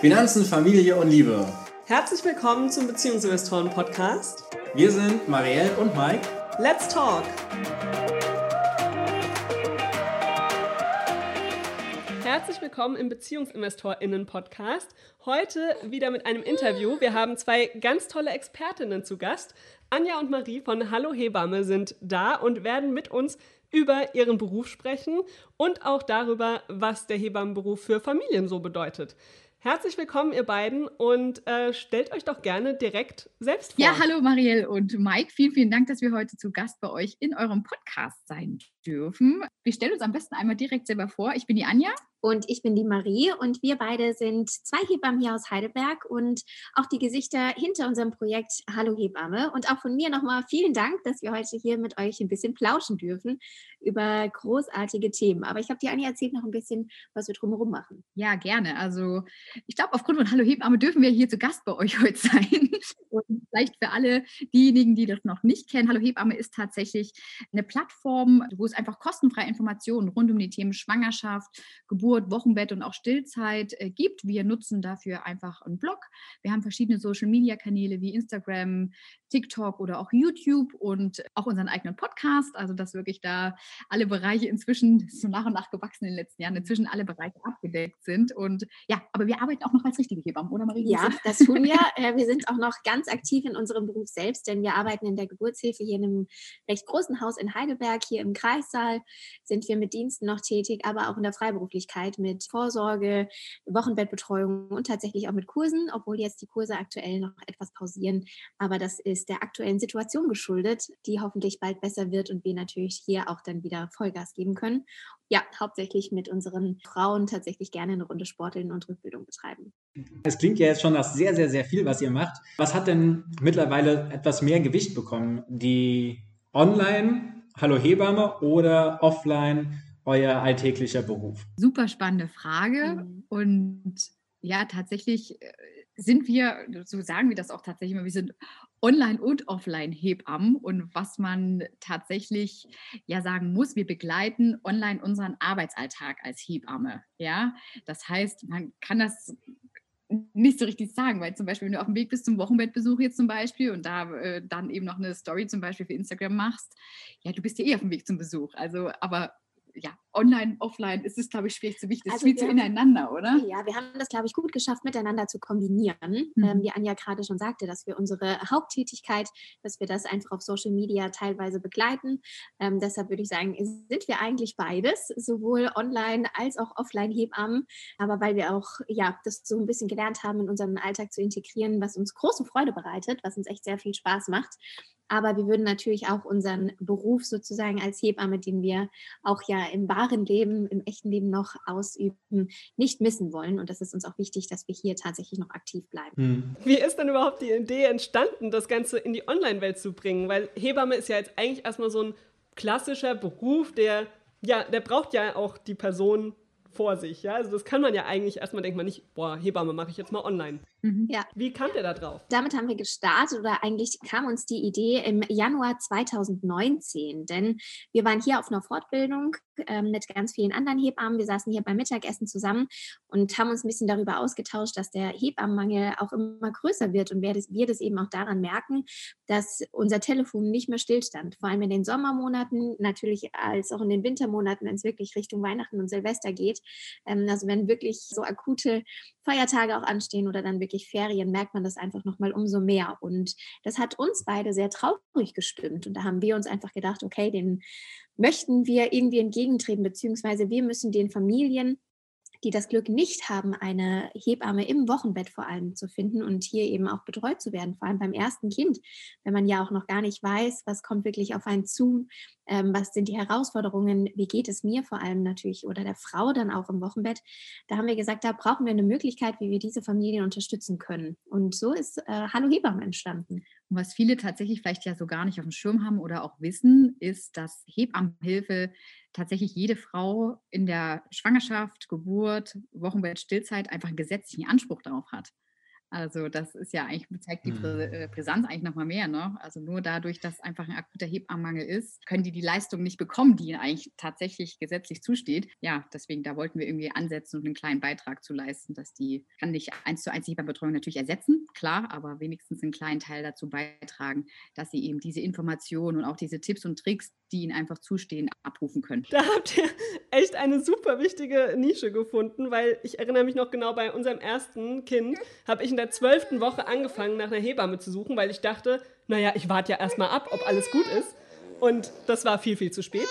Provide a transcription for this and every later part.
Finanzen, Familie und Liebe. Herzlich willkommen zum Beziehungsinvestoren-Podcast. Wir sind Marielle und Mike. Let's talk! Herzlich willkommen im BeziehungsinvestorInnen-Podcast. Heute wieder mit einem Interview. Wir haben zwei ganz tolle Expertinnen zu Gast. Anja und Marie von Hallo Hebamme sind da und werden mit uns über ihren Beruf sprechen und auch darüber, was der Hebammenberuf für Familien so bedeutet. Herzlich willkommen, ihr beiden, und äh, stellt euch doch gerne direkt selbst vor. Ja, hallo Marielle und Mike. Vielen, vielen Dank, dass wir heute zu Gast bei euch in eurem Podcast sein dürfen. Wir stellen uns am besten einmal direkt selber vor. Ich bin die Anja. Und ich bin die Marie und wir beide sind zwei Hebammen hier aus Heidelberg und auch die Gesichter hinter unserem Projekt Hallo Hebamme. Und auch von mir nochmal vielen Dank, dass wir heute hier mit euch ein bisschen plauschen dürfen über großartige Themen. Aber ich habe die Anja erzählt noch ein bisschen, was wir drumherum machen. Ja, gerne. Also ich glaube, aufgrund von Hallo Hebamme dürfen wir hier zu Gast bei euch heute sein. Und vielleicht für alle diejenigen, die das noch nicht kennen, Hallo Hebamme ist tatsächlich eine Plattform, wo es einfach kostenfreie Informationen rund um die Themen Schwangerschaft, Geburt, Geburt, Wochenbett und auch Stillzeit äh, gibt. Wir nutzen dafür einfach einen Blog. Wir haben verschiedene Social-Media-Kanäle wie Instagram, TikTok oder auch YouTube und auch unseren eigenen Podcast. Also dass wirklich da alle Bereiche inzwischen so nach und nach gewachsen in den letzten Jahren, inzwischen alle Bereiche abgedeckt sind. Und ja, aber wir arbeiten auch noch als richtige Hebammen, oder Marie? Ja, das tun wir. Äh, wir sind auch noch ganz aktiv in unserem Beruf selbst, denn wir arbeiten in der Geburtshilfe hier in einem recht großen Haus in Heidelberg. Hier im Kreissaal sind wir mit Diensten noch tätig, aber auch in der Freiberuflichkeit mit Vorsorge, Wochenbettbetreuung und tatsächlich auch mit Kursen, obwohl jetzt die Kurse aktuell noch etwas pausieren. Aber das ist der aktuellen Situation geschuldet, die hoffentlich bald besser wird und wir natürlich hier auch dann wieder Vollgas geben können. Ja, hauptsächlich mit unseren Frauen tatsächlich gerne eine Runde Sporteln und Rückbildung betreiben. Es klingt ja jetzt schon nach sehr, sehr, sehr viel, was ihr macht. Was hat denn mittlerweile etwas mehr Gewicht bekommen? Die Online Hallo Hebamme oder offline euer alltäglicher Beruf? Super spannende Frage. Mhm. Und ja, tatsächlich äh, sind wir, so sagen wir das auch tatsächlich immer, wir sind Online- und Offline-Hebammen. Und was man tatsächlich ja sagen muss, wir begleiten online unseren Arbeitsalltag als Hebamme. Ja, das heißt, man kann das nicht so richtig sagen, weil zum Beispiel, wenn du auf dem Weg bist zum Wochenbettbesuch jetzt zum Beispiel und da äh, dann eben noch eine Story zum Beispiel für Instagram machst, ja, du bist ja eh auf dem Weg zum Besuch. Also, aber ja, online, offline ist es, glaube ich, schwierig zu wichtig. Das also viel zu ineinander, oder? Ja, wir haben das, glaube ich, gut geschafft, miteinander zu kombinieren. Mhm. Ähm, wie Anja gerade schon sagte, dass wir unsere Haupttätigkeit, dass wir das einfach auf Social Media teilweise begleiten. Ähm, deshalb würde ich sagen, sind wir eigentlich beides, sowohl online als auch offline Hebammen. Aber weil wir auch ja, das so ein bisschen gelernt haben, in unseren Alltag zu integrieren, was uns große Freude bereitet, was uns echt sehr viel Spaß macht. Aber wir würden natürlich auch unseren Beruf sozusagen als Hebamme, den wir auch ja im wahren Leben, im echten Leben noch ausüben, nicht missen wollen. Und das ist uns auch wichtig, dass wir hier tatsächlich noch aktiv bleiben. Hm. Wie ist denn überhaupt die Idee entstanden, das Ganze in die Online-Welt zu bringen? Weil Hebamme ist ja jetzt eigentlich erstmal so ein klassischer Beruf, der ja, der braucht ja auch die Person vor sich. Ja? Also das kann man ja eigentlich erstmal denkt man nicht, boah, Hebamme mache ich jetzt mal online. Mhm. Ja. Wie kam der da drauf? Damit haben wir gestartet oder eigentlich kam uns die Idee im Januar 2019, denn wir waren hier auf einer Fortbildung ähm, mit ganz vielen anderen Hebammen. Wir saßen hier beim Mittagessen zusammen und haben uns ein bisschen darüber ausgetauscht, dass der Hebammenmangel auch immer größer wird und wir das, wir das eben auch daran merken, dass unser Telefon nicht mehr stillstand. Vor allem in den Sommermonaten, natürlich als auch in den Wintermonaten, wenn es wirklich Richtung Weihnachten und Silvester geht. Ähm, also wenn wirklich so akute Feiertage auch anstehen oder dann wirklich Ferien, merkt man das einfach nochmal umso mehr. Und das hat uns beide sehr traurig gestimmt. Und da haben wir uns einfach gedacht, okay, den möchten wir irgendwie entgegentreten, beziehungsweise wir müssen den Familien die das Glück nicht haben, eine Hebamme im Wochenbett vor allem zu finden und hier eben auch betreut zu werden, vor allem beim ersten Kind, wenn man ja auch noch gar nicht weiß, was kommt wirklich auf einen zu, ähm, was sind die Herausforderungen, wie geht es mir vor allem natürlich oder der Frau dann auch im Wochenbett. Da haben wir gesagt, da brauchen wir eine Möglichkeit, wie wir diese Familien unterstützen können. Und so ist äh, Hallo Hebamme entstanden. Und was viele tatsächlich vielleicht ja so gar nicht auf dem Schirm haben oder auch wissen, ist, dass Hebammenhilfe tatsächlich jede Frau in der Schwangerschaft, Geburt, Wochenbett, Stillzeit einfach einen gesetzlichen Anspruch darauf hat. Also das ist ja eigentlich, zeigt die Prä mhm. äh, Brisanz eigentlich nochmal mehr. Ne? Also nur dadurch, dass einfach ein akuter Hebammenmangel ist, können die die Leistung nicht bekommen, die ihnen eigentlich tatsächlich gesetzlich zusteht. Ja, deswegen, da wollten wir irgendwie ansetzen und einen kleinen Beitrag zu leisten, dass die, kann nicht eins zu eins die Hebammenbetreuung natürlich ersetzen, klar, aber wenigstens einen kleinen Teil dazu beitragen, dass sie eben diese Informationen und auch diese Tipps und Tricks, die ihnen einfach zustehen, abrufen können. Da habt ihr echt eine super wichtige Nische gefunden, weil ich erinnere mich noch genau bei unserem ersten Kind, habe ich in der zwölften Woche angefangen, nach einer Hebamme zu suchen, weil ich dachte, naja, ich warte ja erstmal ab, ob alles gut ist. Und das war viel, viel zu spät.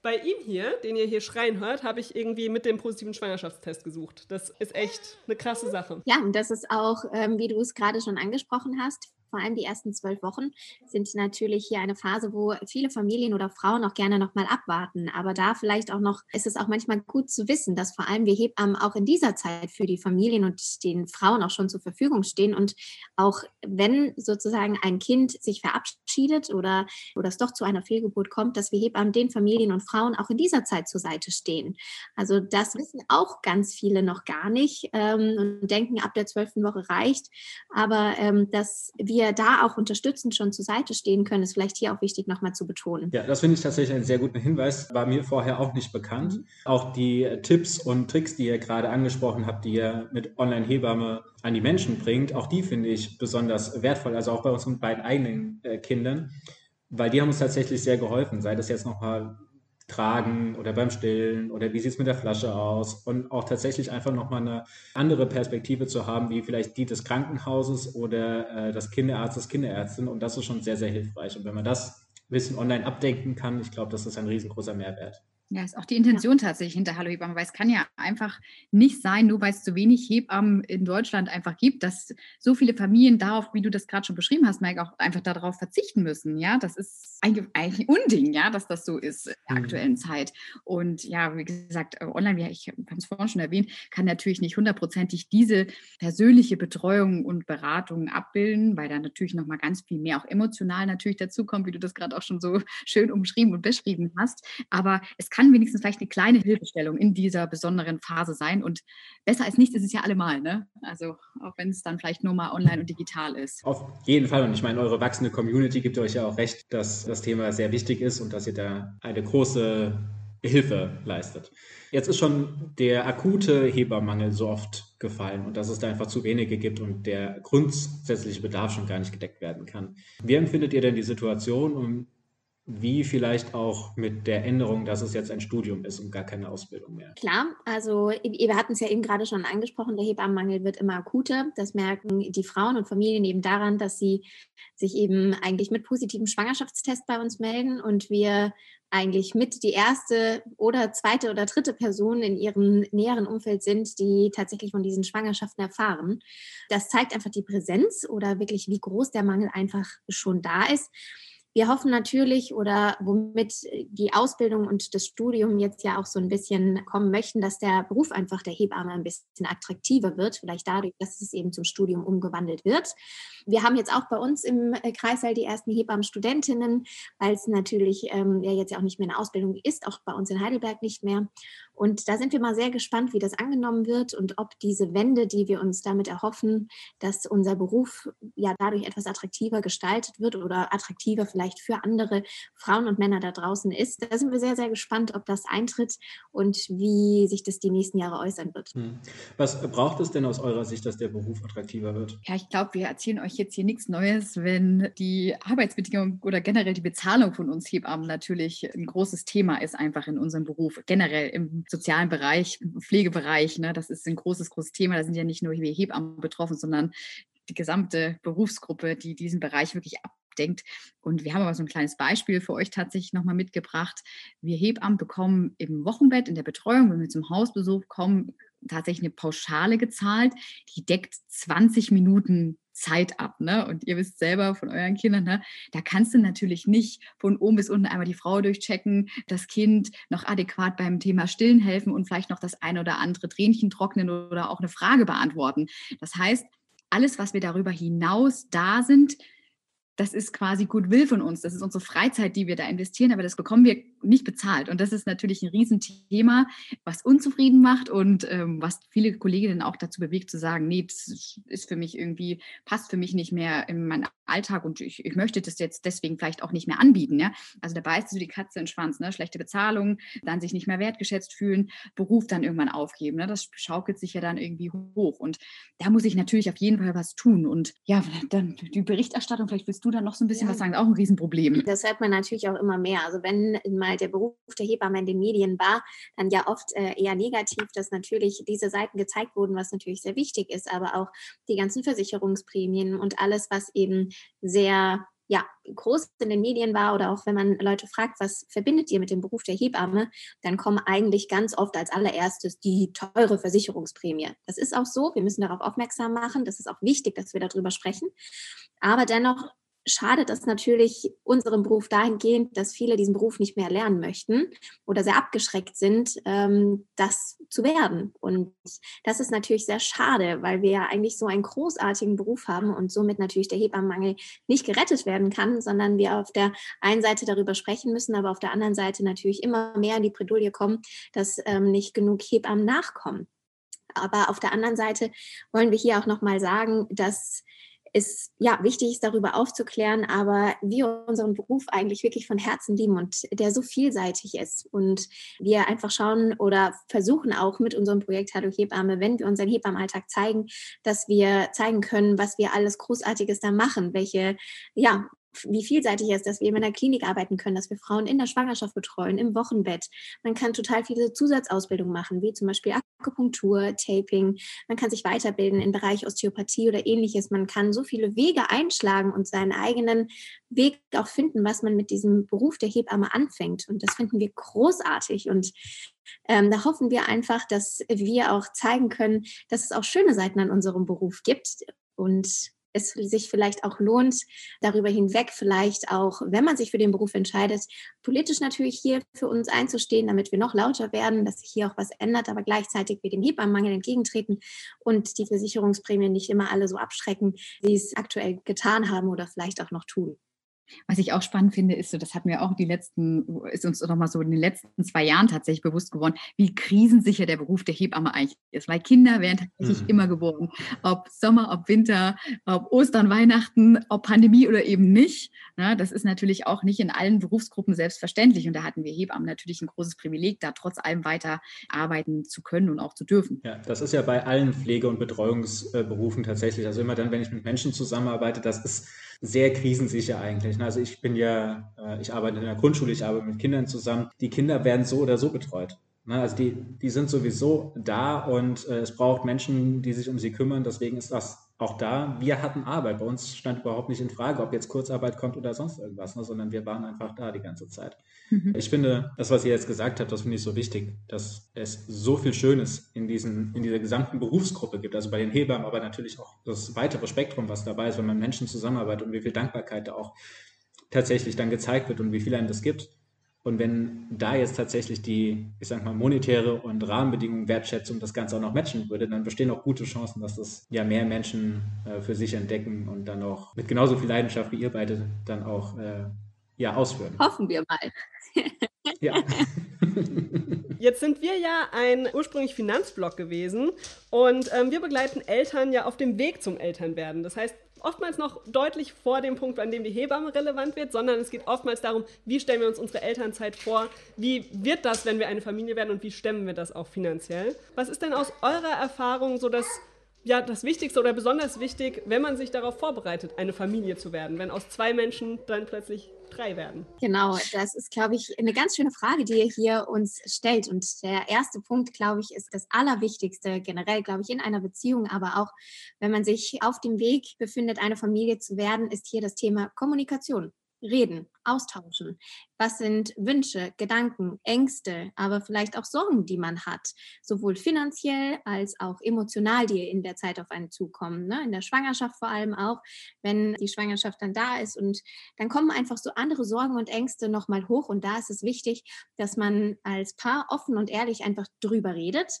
Bei ihm hier, den ihr hier schreien hört, habe ich irgendwie mit dem positiven Schwangerschaftstest gesucht. Das ist echt eine krasse Sache. Ja, und das ist auch, ähm, wie du es gerade schon angesprochen hast, vor allem die ersten zwölf Wochen sind natürlich hier eine Phase, wo viele Familien oder Frauen auch gerne nochmal abwarten. Aber da vielleicht auch noch, ist es auch manchmal gut zu wissen, dass vor allem wir Hebammen auch in dieser Zeit für die Familien und den Frauen auch schon zur Verfügung stehen. Und auch wenn sozusagen ein Kind sich verabschiedet oder, oder es doch zu einer Fehlgeburt kommt, dass wir Hebammen den Familien und Frauen auch in dieser Zeit zur Seite stehen. Also das wissen auch ganz viele noch gar nicht ähm, und denken, ab der zwölften Woche reicht. Aber ähm, dass wir wir da auch unterstützend schon zur Seite stehen können, ist vielleicht hier auch wichtig nochmal zu betonen. Ja, das finde ich tatsächlich einen sehr guten Hinweis, war mir vorher auch nicht bekannt. Mhm. Auch die Tipps und Tricks, die ihr gerade angesprochen habt, die ihr mit Online-Hebamme an die Menschen bringt, auch die finde ich besonders wertvoll, also auch bei unseren beiden eigenen äh, Kindern, weil die haben uns tatsächlich sehr geholfen, sei das jetzt nochmal Tragen oder beim Stillen oder wie sieht es mit der Flasche aus? Und auch tatsächlich einfach nochmal eine andere Perspektive zu haben, wie vielleicht die des Krankenhauses oder äh, des Kinderarztes, Kinderärztin. Und das ist schon sehr, sehr hilfreich. Und wenn man das Wissen online abdenken kann, ich glaube, das ist ein riesengroßer Mehrwert. Ja, ist auch die Intention ja. tatsächlich hinter Hallo Hebamme, weil es kann ja einfach nicht sein, nur weil es zu wenig Hebammen in Deutschland einfach gibt, dass so viele Familien darauf, wie du das gerade schon beschrieben hast, Mike, auch einfach darauf verzichten müssen. Ja, das ist eigentlich, ein Unding, ja, dass das so ist in der mhm. aktuellen Zeit. Und ja, wie gesagt, äh, online, wie ich habe es vorhin schon erwähnt, kann natürlich nicht hundertprozentig diese persönliche Betreuung und Beratung abbilden, weil da natürlich nochmal ganz viel mehr auch emotional natürlich dazukommt, wie du das gerade auch schon so schön umschrieben und beschrieben hast. Aber es kann kann wenigstens vielleicht eine kleine Hilfestellung in dieser besonderen Phase sein. Und besser als nichts ist es ja allemal. Ne? Also auch wenn es dann vielleicht nur mal online und digital ist. Auf jeden Fall. Und ich meine, eure wachsende Community gibt euch ja auch recht, dass das Thema sehr wichtig ist und dass ihr da eine große Hilfe leistet. Jetzt ist schon der akute Hebermangel so oft gefallen und dass es da einfach zu wenige gibt und der grundsätzliche Bedarf schon gar nicht gedeckt werden kann. Wie empfindet ihr denn die Situation und wie vielleicht auch mit der Änderung, dass es jetzt ein Studium ist und gar keine Ausbildung mehr. Klar, also wir hatten es ja eben gerade schon angesprochen, der Hebammenmangel wird immer akuter. Das merken die Frauen und Familien eben daran, dass sie sich eben eigentlich mit positivem Schwangerschaftstest bei uns melden und wir eigentlich mit die erste oder zweite oder dritte Person in ihrem näheren Umfeld sind, die tatsächlich von diesen Schwangerschaften erfahren. Das zeigt einfach die Präsenz oder wirklich, wie groß der Mangel einfach schon da ist. Wir hoffen natürlich oder womit die Ausbildung und das Studium jetzt ja auch so ein bisschen kommen möchten, dass der Beruf einfach der Hebamme ein bisschen attraktiver wird, vielleicht dadurch, dass es eben zum Studium umgewandelt wird. Wir haben jetzt auch bei uns im Kreißsaal die ersten Hebammenstudentinnen, weil es natürlich ähm, ja jetzt ja auch nicht mehr eine Ausbildung ist, auch bei uns in Heidelberg nicht mehr. Und da sind wir mal sehr gespannt, wie das angenommen wird und ob diese Wende, die wir uns damit erhoffen, dass unser Beruf ja dadurch etwas attraktiver gestaltet wird oder attraktiver vielleicht für andere Frauen und Männer da draußen ist. Da sind wir sehr, sehr gespannt, ob das eintritt und wie sich das die nächsten Jahre äußern wird. Hm. Was braucht es denn aus eurer Sicht, dass der Beruf attraktiver wird? Ja, ich glaube, wir erzählen euch jetzt hier nichts Neues, wenn die Arbeitsbedingungen oder generell die Bezahlung von uns Hebammen natürlich ein großes Thema ist, einfach in unserem Beruf, generell im sozialen Bereich, Pflegebereich. Ne, das ist ein großes, großes Thema. Da sind ja nicht nur wir Hebammen betroffen, sondern die gesamte Berufsgruppe, die diesen Bereich wirklich abdenkt. Und wir haben aber so ein kleines Beispiel für euch tatsächlich nochmal mitgebracht. Wir Hebammen bekommen im Wochenbett in der Betreuung, wenn wir zum Hausbesuch kommen, tatsächlich eine Pauschale gezahlt. Die deckt 20 Minuten Zeit ab. Ne? Und ihr wisst selber von euren Kindern, ne? da kannst du natürlich nicht von oben bis unten einmal die Frau durchchecken, das Kind noch adäquat beim Thema Stillen helfen und vielleicht noch das eine oder andere Tränchen trocknen oder auch eine Frage beantworten. Das heißt, alles, was wir darüber hinaus da sind, das ist quasi Goodwill von uns. Das ist unsere Freizeit, die wir da investieren, aber das bekommen wir nicht bezahlt. Und das ist natürlich ein Riesenthema, was unzufrieden macht und ähm, was viele Kolleginnen auch dazu bewegt, zu sagen, nee, das ist für mich irgendwie, passt für mich nicht mehr in meinen Alltag und ich, ich möchte das jetzt deswegen vielleicht auch nicht mehr anbieten. Ja? Also da beißt du die Katze in den Schwanz, ne? schlechte Bezahlung, dann sich nicht mehr wertgeschätzt fühlen, Beruf dann irgendwann aufgeben. Ne? Das schaukelt sich ja dann irgendwie hoch. Und da muss ich natürlich auf jeden Fall was tun. Und ja, dann die Berichterstattung, vielleicht willst du da noch so ein bisschen ja. was sagen, auch ein Riesenproblem. Das hört man natürlich auch immer mehr. Also wenn mal der Beruf der Hebamme in den Medien war, dann ja oft äh, eher negativ, dass natürlich diese Seiten gezeigt wurden, was natürlich sehr wichtig ist, aber auch die ganzen Versicherungsprämien und alles, was eben sehr ja, groß in den Medien war oder auch wenn man Leute fragt, was verbindet ihr mit dem Beruf der Hebamme, dann kommen eigentlich ganz oft als allererstes die teure Versicherungsprämie. Das ist auch so, wir müssen darauf aufmerksam machen, das ist auch wichtig, dass wir darüber sprechen. Aber dennoch schadet das natürlich unserem Beruf dahingehend, dass viele diesen Beruf nicht mehr lernen möchten oder sehr abgeschreckt sind, ähm, das zu werden. Und das ist natürlich sehr schade, weil wir ja eigentlich so einen großartigen Beruf haben und somit natürlich der Hebammenmangel nicht gerettet werden kann, sondern wir auf der einen Seite darüber sprechen müssen, aber auf der anderen Seite natürlich immer mehr in die Bredouille kommen, dass ähm, nicht genug Hebammen nachkommen. Aber auf der anderen Seite wollen wir hier auch nochmal sagen, dass ist ja wichtig ist, darüber aufzuklären, aber wir unseren Beruf eigentlich wirklich von Herzen lieben und der so vielseitig ist. Und wir einfach schauen oder versuchen auch mit unserem Projekt Hallo Hebamme, wenn wir unseren Hebammenalltag zeigen, dass wir zeigen können, was wir alles Großartiges da machen, welche ja wie vielseitig es ist, dass wir in einer Klinik arbeiten können, dass wir Frauen in der Schwangerschaft betreuen, im Wochenbett. Man kann total viele Zusatzausbildungen machen, wie zum Beispiel Akupunktur, Taping. Man kann sich weiterbilden im Bereich Osteopathie oder ähnliches. Man kann so viele Wege einschlagen und seinen eigenen Weg auch finden, was man mit diesem Beruf der Hebamme anfängt. Und das finden wir großartig. Und ähm, da hoffen wir einfach, dass wir auch zeigen können, dass es auch schöne Seiten an unserem Beruf gibt. Und es sich vielleicht auch lohnt, darüber hinweg vielleicht auch, wenn man sich für den Beruf entscheidet, politisch natürlich hier für uns einzustehen, damit wir noch lauter werden, dass sich hier auch was ändert, aber gleichzeitig wir dem Hebammenmangel entgegentreten und die Versicherungsprämien nicht immer alle so abschrecken, wie es aktuell getan haben oder vielleicht auch noch tun. Was ich auch spannend finde, ist so, das hatten wir auch die letzten, ist uns noch mal so in den letzten zwei Jahren tatsächlich bewusst geworden, wie krisensicher der Beruf der Hebamme eigentlich ist. Weil Kinder werden tatsächlich mhm. immer geboren. Ob Sommer, ob Winter, ob Ostern, Weihnachten, ob Pandemie oder eben nicht. Na, das ist natürlich auch nicht in allen Berufsgruppen selbstverständlich. Und da hatten wir Hebammen natürlich ein großes Privileg, da trotz allem weiter arbeiten zu können und auch zu dürfen. Ja, das ist ja bei allen Pflege- und Betreuungsberufen tatsächlich. Also immer dann, wenn ich mit Menschen zusammenarbeite, das ist sehr krisensicher eigentlich. Also ich bin ja, äh, ich arbeite in der Grundschule, ich arbeite mit Kindern zusammen. Die Kinder werden so oder so betreut. Ne? Also die, die sind sowieso da und äh, es braucht Menschen, die sich um sie kümmern. Deswegen ist das auch da, wir hatten Arbeit. Bei uns stand überhaupt nicht in Frage, ob jetzt Kurzarbeit kommt oder sonst irgendwas, ne, sondern wir waren einfach da die ganze Zeit. Mhm. Ich finde, das, was ihr jetzt gesagt habt, das finde ich so wichtig, dass es so viel Schönes in, diesen, in dieser gesamten Berufsgruppe gibt, also bei den Hebammen, aber natürlich auch das weitere Spektrum, was dabei ist, wenn man Menschen zusammenarbeitet und wie viel Dankbarkeit da auch tatsächlich dann gezeigt wird und wie viel einem das gibt. Und wenn da jetzt tatsächlich die, ich sag mal, monetäre und Rahmenbedingungen, Wertschätzung das Ganze auch noch matchen würde, dann bestehen auch gute Chancen, dass das ja mehr Menschen äh, für sich entdecken und dann auch mit genauso viel Leidenschaft wie ihr beide dann auch äh, ja, ausführen. Hoffen wir mal. ja. Jetzt sind wir ja ein ursprünglich Finanzblog gewesen und ähm, wir begleiten Eltern ja auf dem Weg zum Elternwerden. Das heißt, oftmals noch deutlich vor dem Punkt, an dem die Hebamme relevant wird, sondern es geht oftmals darum, wie stellen wir uns unsere Elternzeit vor, wie wird das, wenn wir eine Familie werden und wie stemmen wir das auch finanziell. Was ist denn aus eurer Erfahrung so das, ja, das Wichtigste oder besonders wichtig, wenn man sich darauf vorbereitet, eine Familie zu werden, wenn aus zwei Menschen dann plötzlich drei werden? Genau, das ist, glaube ich, eine ganz schöne Frage, die ihr hier uns stellt. Und der erste Punkt, glaube ich, ist das Allerwichtigste generell, glaube ich, in einer Beziehung, aber auch wenn man sich auf dem Weg befindet, eine Familie zu werden, ist hier das Thema Kommunikation reden, austauschen. Was sind Wünsche, Gedanken, Ängste, aber vielleicht auch Sorgen, die man hat, sowohl finanziell als auch emotional, die in der Zeit auf einen zukommen. Ne? In der Schwangerschaft vor allem auch, wenn die Schwangerschaft dann da ist und dann kommen einfach so andere Sorgen und Ängste nochmal hoch und da ist es wichtig, dass man als Paar offen und ehrlich einfach drüber redet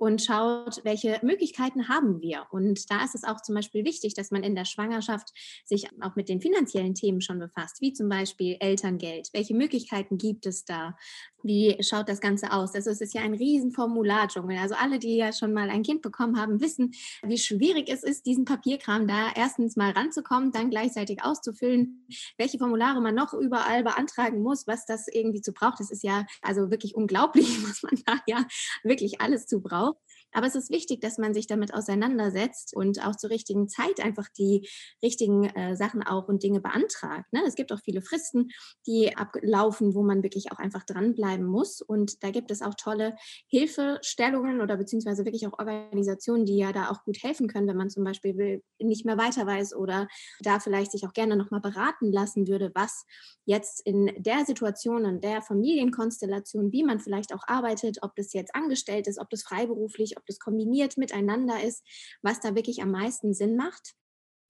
und schaut, welche Möglichkeiten haben wir. Und da ist es auch zum Beispiel wichtig, dass man in der Schwangerschaft sich auch mit den finanziellen Themen schon befasst, wie zum Beispiel Elterngeld. Welche Möglichkeiten gibt es da? Wie schaut das Ganze aus? Also es ist ja ein riesen Formulardschungel. Also alle, die ja schon mal ein Kind bekommen haben, wissen, wie schwierig es ist, diesen Papierkram da erstens mal ranzukommen, dann gleichzeitig auszufüllen, welche Formulare man noch überall beantragen muss, was das irgendwie zu braucht. Das ist ja also wirklich unglaublich, was man da ja wirklich alles zu braucht. Aber es ist wichtig, dass man sich damit auseinandersetzt und auch zur richtigen Zeit einfach die richtigen äh, Sachen auch und Dinge beantragt. Ne? Es gibt auch viele Fristen, die ablaufen, wo man wirklich auch einfach dranbleiben muss. Und da gibt es auch tolle Hilfestellungen oder beziehungsweise wirklich auch Organisationen, die ja da auch gut helfen können, wenn man zum Beispiel nicht mehr weiter weiß oder da vielleicht sich auch gerne nochmal beraten lassen würde, was jetzt in der Situation, in der Familienkonstellation, wie man vielleicht auch arbeitet, ob das jetzt angestellt ist, ob das freiberuflich, ob das kombiniert miteinander ist, was da wirklich am meisten Sinn macht.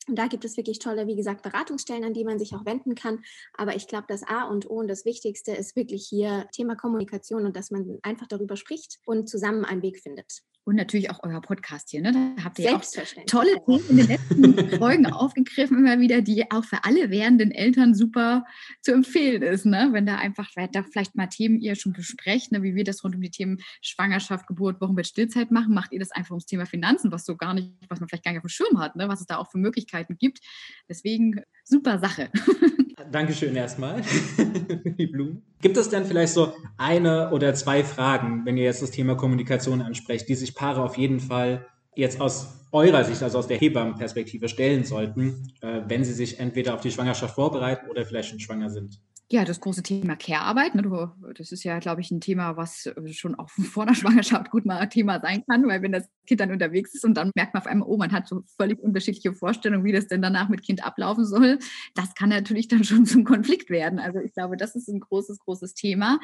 Und da gibt es wirklich tolle, wie gesagt, Beratungsstellen, an die man sich auch wenden kann. Aber ich glaube, das A und O und das Wichtigste ist wirklich hier Thema Kommunikation und dass man einfach darüber spricht und zusammen einen Weg findet. Und natürlich auch euer Podcast hier. Ne? Da habt ihr auch tolle Themen in den letzten Folgen aufgegriffen, immer wieder, die auch für alle werdenden Eltern super zu empfehlen ist. Ne? Wenn da einfach da vielleicht mal Themen ihr schon besprecht, ne? wie wir das rund um die Themen Schwangerschaft, Geburt, Wochenbett, Stillzeit machen, macht ihr das einfach ums Thema Finanzen, was so gar nicht, was man vielleicht gar nicht auf dem Schirm hat, ne? was es da auch für Möglichkeiten gibt. Deswegen super Sache. Dankeschön erstmal für die Blumen. Gibt es denn vielleicht so eine oder zwei Fragen, wenn ihr jetzt das Thema Kommunikation ansprecht, die sich Paare auf jeden Fall jetzt aus eurer Sicht, also aus der Hebammenperspektive stellen sollten, äh, wenn sie sich entweder auf die Schwangerschaft vorbereiten oder vielleicht schon schwanger sind? Ja, das große Thema Care-Arbeit. Ne, das ist ja, glaube ich, ein Thema, was äh, schon auch vor der Schwangerschaft gut mal Thema sein kann, weil wenn das Kind dann unterwegs ist und dann merkt man auf einmal, oh, man hat so völlig unterschiedliche Vorstellungen, wie das denn danach mit Kind ablaufen soll, das kann natürlich dann schon zum Konflikt werden. Also ich glaube, das ist ein großes, großes Thema.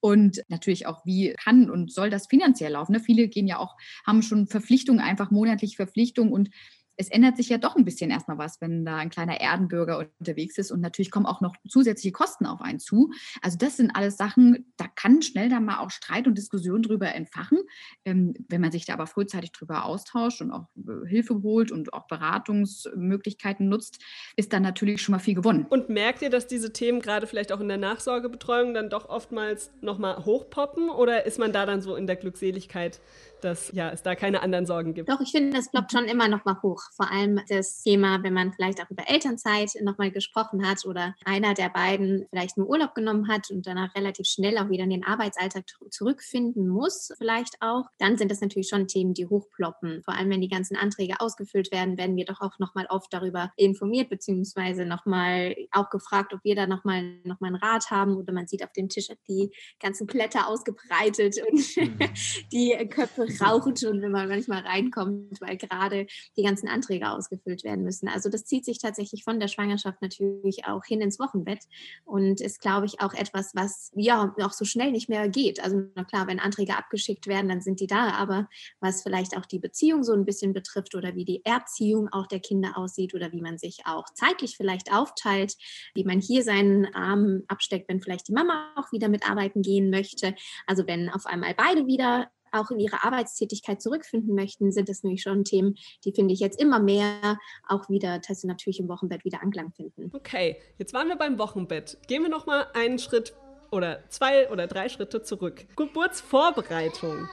Und natürlich auch, wie kann und soll das finanziell laufen? Ne? Viele gehen ja auch, haben schon Verpflichtungen, einfach monatliche Verpflichtungen und es ändert sich ja doch ein bisschen erstmal was, wenn da ein kleiner Erdenbürger unterwegs ist und natürlich kommen auch noch zusätzliche Kosten auf einen zu. Also das sind alles Sachen, da kann schnell dann mal auch Streit und Diskussion drüber entfachen. Ähm, wenn man sich da aber frühzeitig drüber austauscht und auch äh, Hilfe holt und auch Beratungsmöglichkeiten nutzt, ist dann natürlich schon mal viel gewonnen. Und merkt ihr, dass diese Themen gerade vielleicht auch in der Nachsorgebetreuung dann doch oftmals nochmal hochpoppen oder ist man da dann so in der Glückseligkeit, dass ja, es da keine anderen Sorgen gibt? Doch, ich finde, das ploppt schon immer nochmal hoch vor allem das Thema, wenn man vielleicht auch über Elternzeit nochmal gesprochen hat oder einer der beiden vielleicht nur Urlaub genommen hat und danach relativ schnell auch wieder in den Arbeitsalltag zurückfinden muss, vielleicht auch, dann sind das natürlich schon Themen, die hochploppen. Vor allem, wenn die ganzen Anträge ausgefüllt werden, werden wir doch auch nochmal oft darüber informiert, beziehungsweise nochmal auch gefragt, ob wir da nochmal noch mal einen Rat haben oder man sieht auf dem Tisch die ganzen Blätter ausgebreitet und mhm. die Köpfe rauchen schon, wenn man manchmal reinkommt, weil gerade die ganzen Anträge ausgefüllt werden müssen. Also das zieht sich tatsächlich von der Schwangerschaft natürlich auch hin ins Wochenbett und ist, glaube ich, auch etwas, was ja auch so schnell nicht mehr geht. Also na klar, wenn Anträge abgeschickt werden, dann sind die da, aber was vielleicht auch die Beziehung so ein bisschen betrifft oder wie die Erziehung auch der Kinder aussieht oder wie man sich auch zeitlich vielleicht aufteilt, wie man hier seinen Arm absteckt, wenn vielleicht die Mama auch wieder mitarbeiten gehen möchte. Also wenn auf einmal beide wieder auch in ihre Arbeitstätigkeit zurückfinden möchten, sind das nämlich schon Themen, die finde ich jetzt immer mehr auch wieder dass sie natürlich im Wochenbett wieder Anklang finden. Okay, jetzt waren wir beim Wochenbett. Gehen wir noch mal einen Schritt oder zwei oder drei Schritte zurück. Geburtsvorbereitung.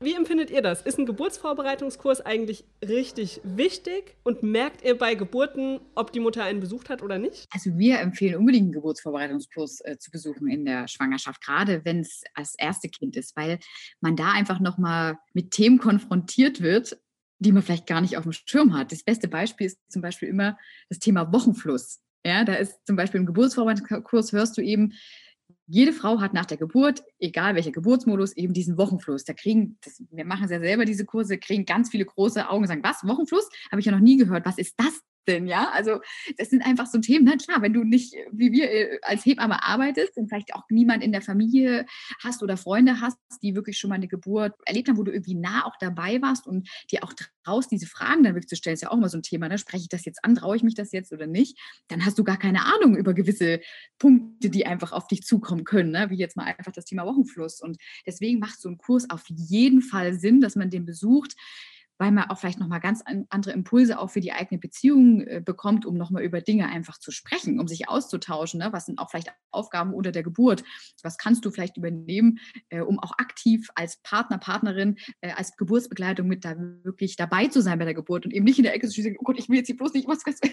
Wie empfindet ihr das? Ist ein Geburtsvorbereitungskurs eigentlich richtig wichtig und merkt ihr bei Geburten, ob die Mutter einen besucht hat oder nicht? Also wir empfehlen unbedingt einen Geburtsvorbereitungskurs äh, zu besuchen in der Schwangerschaft, gerade wenn es als erste Kind ist, weil man da einfach nochmal mit Themen konfrontiert wird, die man vielleicht gar nicht auf dem Schirm hat. Das beste Beispiel ist zum Beispiel immer das Thema Wochenfluss. Ja, da ist zum Beispiel im Geburtsvorbereitungskurs hörst du eben, jede Frau hat nach der Geburt, egal welcher Geburtsmodus, eben diesen Wochenfluss. Da kriegen, das, wir machen es ja selber, diese Kurse, kriegen ganz viele große Augen und sagen, was, Wochenfluss? Habe ich ja noch nie gehört. Was ist das denn? Ja, also das sind einfach so Themen. Na klar, wenn du nicht wie wir äh, als Hebamme arbeitest und vielleicht auch niemand in der Familie hast oder Freunde hast, die wirklich schon mal eine Geburt erlebt haben, wo du irgendwie nah auch dabei warst und dir auch traust, diese Fragen dann wirklich zu stellen, ist ja auch immer so ein Thema. Ne? Spreche ich das jetzt an? Traue ich mich das jetzt oder nicht? Dann hast du gar keine Ahnung über gewisse Punkte, die einfach auf dich zukommen können, ne? wie jetzt mal einfach das Thema Wochenfluss. Und deswegen macht so ein Kurs auf jeden Fall Sinn, dass man den besucht weil man auch vielleicht nochmal ganz andere Impulse auch für die eigene Beziehung äh, bekommt, um nochmal über Dinge einfach zu sprechen, um sich auszutauschen. Ne? Was sind auch vielleicht Aufgaben unter der Geburt? Was kannst du vielleicht übernehmen, äh, um auch aktiv als Partner, Partnerin, äh, als Geburtsbegleitung mit da wirklich dabei zu sein bei der Geburt und eben nicht in der Ecke zu stehen, oh Gott, ich will jetzt hier bloß nicht, was, will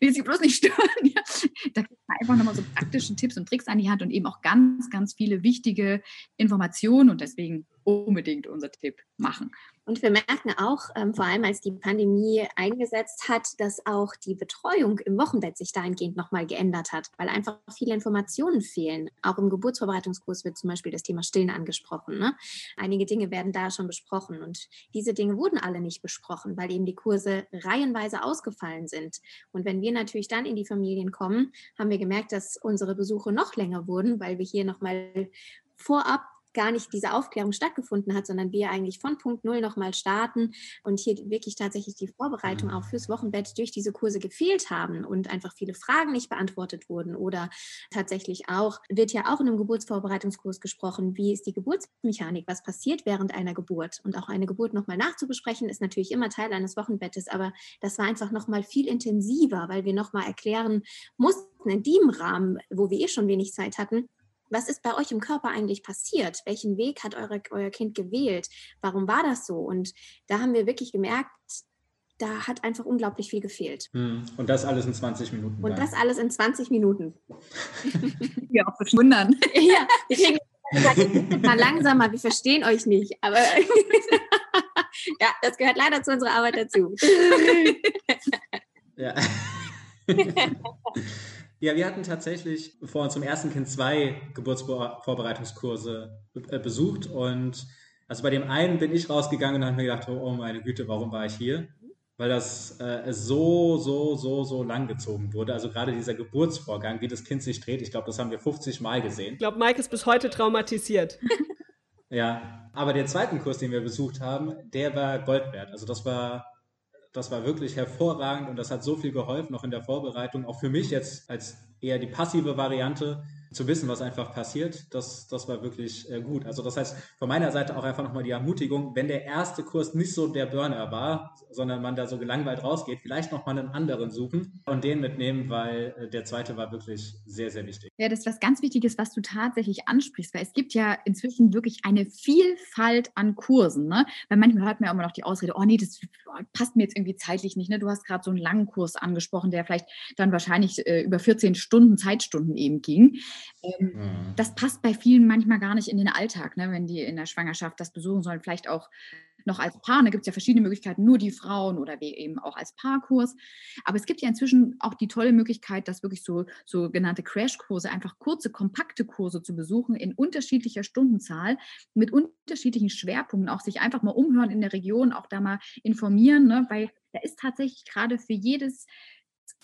jetzt hier bloß nicht stören. Ja? Da kriegt man einfach nochmal so praktische Tipps und Tricks an die Hand und eben auch ganz, ganz viele wichtige Informationen und deswegen unbedingt unser Tipp machen. Und wir merken auch, ähm, vor allem als die Pandemie eingesetzt hat, dass auch die Betreuung im Wochenbett sich dahingehend nochmal geändert hat, weil einfach viele Informationen fehlen. Auch im Geburtsvorbereitungskurs wird zum Beispiel das Thema Stillen angesprochen. Ne? Einige Dinge werden da schon besprochen und diese Dinge wurden alle nicht besprochen, weil eben die Kurse reihenweise ausgefallen sind. Und wenn wir natürlich dann in die Familien kommen, haben wir gemerkt, dass unsere Besuche noch länger wurden, weil wir hier nochmal vorab gar nicht diese Aufklärung stattgefunden hat, sondern wir eigentlich von Punkt Null nochmal starten und hier wirklich tatsächlich die Vorbereitung auch fürs Wochenbett durch diese Kurse gefehlt haben und einfach viele Fragen nicht beantwortet wurden oder tatsächlich auch, wird ja auch in einem Geburtsvorbereitungskurs gesprochen, wie ist die Geburtsmechanik, was passiert während einer Geburt? Und auch eine Geburt nochmal nachzubesprechen, ist natürlich immer Teil eines Wochenbettes, aber das war einfach nochmal viel intensiver, weil wir nochmal erklären mussten in dem Rahmen, wo wir eh schon wenig Zeit hatten, was ist bei euch im Körper eigentlich passiert? Welchen Weg hat eure, euer Kind gewählt? Warum war das so? Und da haben wir wirklich gemerkt, da hat einfach unglaublich viel gefehlt. Hm. Und das alles in 20 Minuten. Und das alles in 20 Minuten. ja, auch verschwundern. ja, wir kriegen mal langsamer, wir verstehen euch nicht. Aber ja, das gehört leider zu unserer Arbeit dazu. ja. Ja, wir hatten tatsächlich vor zum ersten Kind zwei Geburtsvorbereitungskurse äh, besucht und also bei dem einen bin ich rausgegangen und habe mir gedacht, oh meine Güte, warum war ich hier? Weil das äh, so, so, so, so lang gezogen wurde. Also gerade dieser Geburtsvorgang, wie das Kind sich dreht, ich glaube, das haben wir 50 Mal gesehen. Ich glaube, Mike ist bis heute traumatisiert. ja, aber der zweiten Kurs, den wir besucht haben, der war Gold wert. Also das war das war wirklich hervorragend und das hat so viel geholfen, auch in der Vorbereitung, auch für mich jetzt als eher die passive Variante, zu wissen, was einfach passiert, das, das war wirklich äh, gut. Also das heißt, von meiner Seite auch einfach nochmal die Ermutigung, wenn der erste Kurs nicht so der Burner war, sondern man da so gelangweilt rausgeht, vielleicht nochmal einen anderen suchen und den mitnehmen, weil äh, der zweite war wirklich sehr, sehr wichtig. Ja, das ist was ganz Wichtiges, was du tatsächlich ansprichst, weil es gibt ja inzwischen wirklich eine Vielfalt an Kursen. Ne? Weil manchmal hört man ja immer noch die Ausrede, oh nee, das passt mir jetzt irgendwie zeitlich nicht. Ne? Du hast gerade so einen langen Kurs angesprochen, der vielleicht dann wahrscheinlich äh, über 14 Stunden, Zeitstunden eben ging. Ähm, mhm. Das passt bei vielen manchmal gar nicht in den Alltag, ne, wenn die in der Schwangerschaft das besuchen sollen. Vielleicht auch noch als Paar. Da gibt es ja verschiedene Möglichkeiten, nur die Frauen oder eben auch als Paarkurs. Aber es gibt ja inzwischen auch die tolle Möglichkeit, das wirklich so sogenannte Crashkurse, einfach kurze, kompakte Kurse zu besuchen in unterschiedlicher Stundenzahl mit unterschiedlichen Schwerpunkten, auch sich einfach mal umhören in der Region, auch da mal informieren, ne, weil da ist tatsächlich gerade für jedes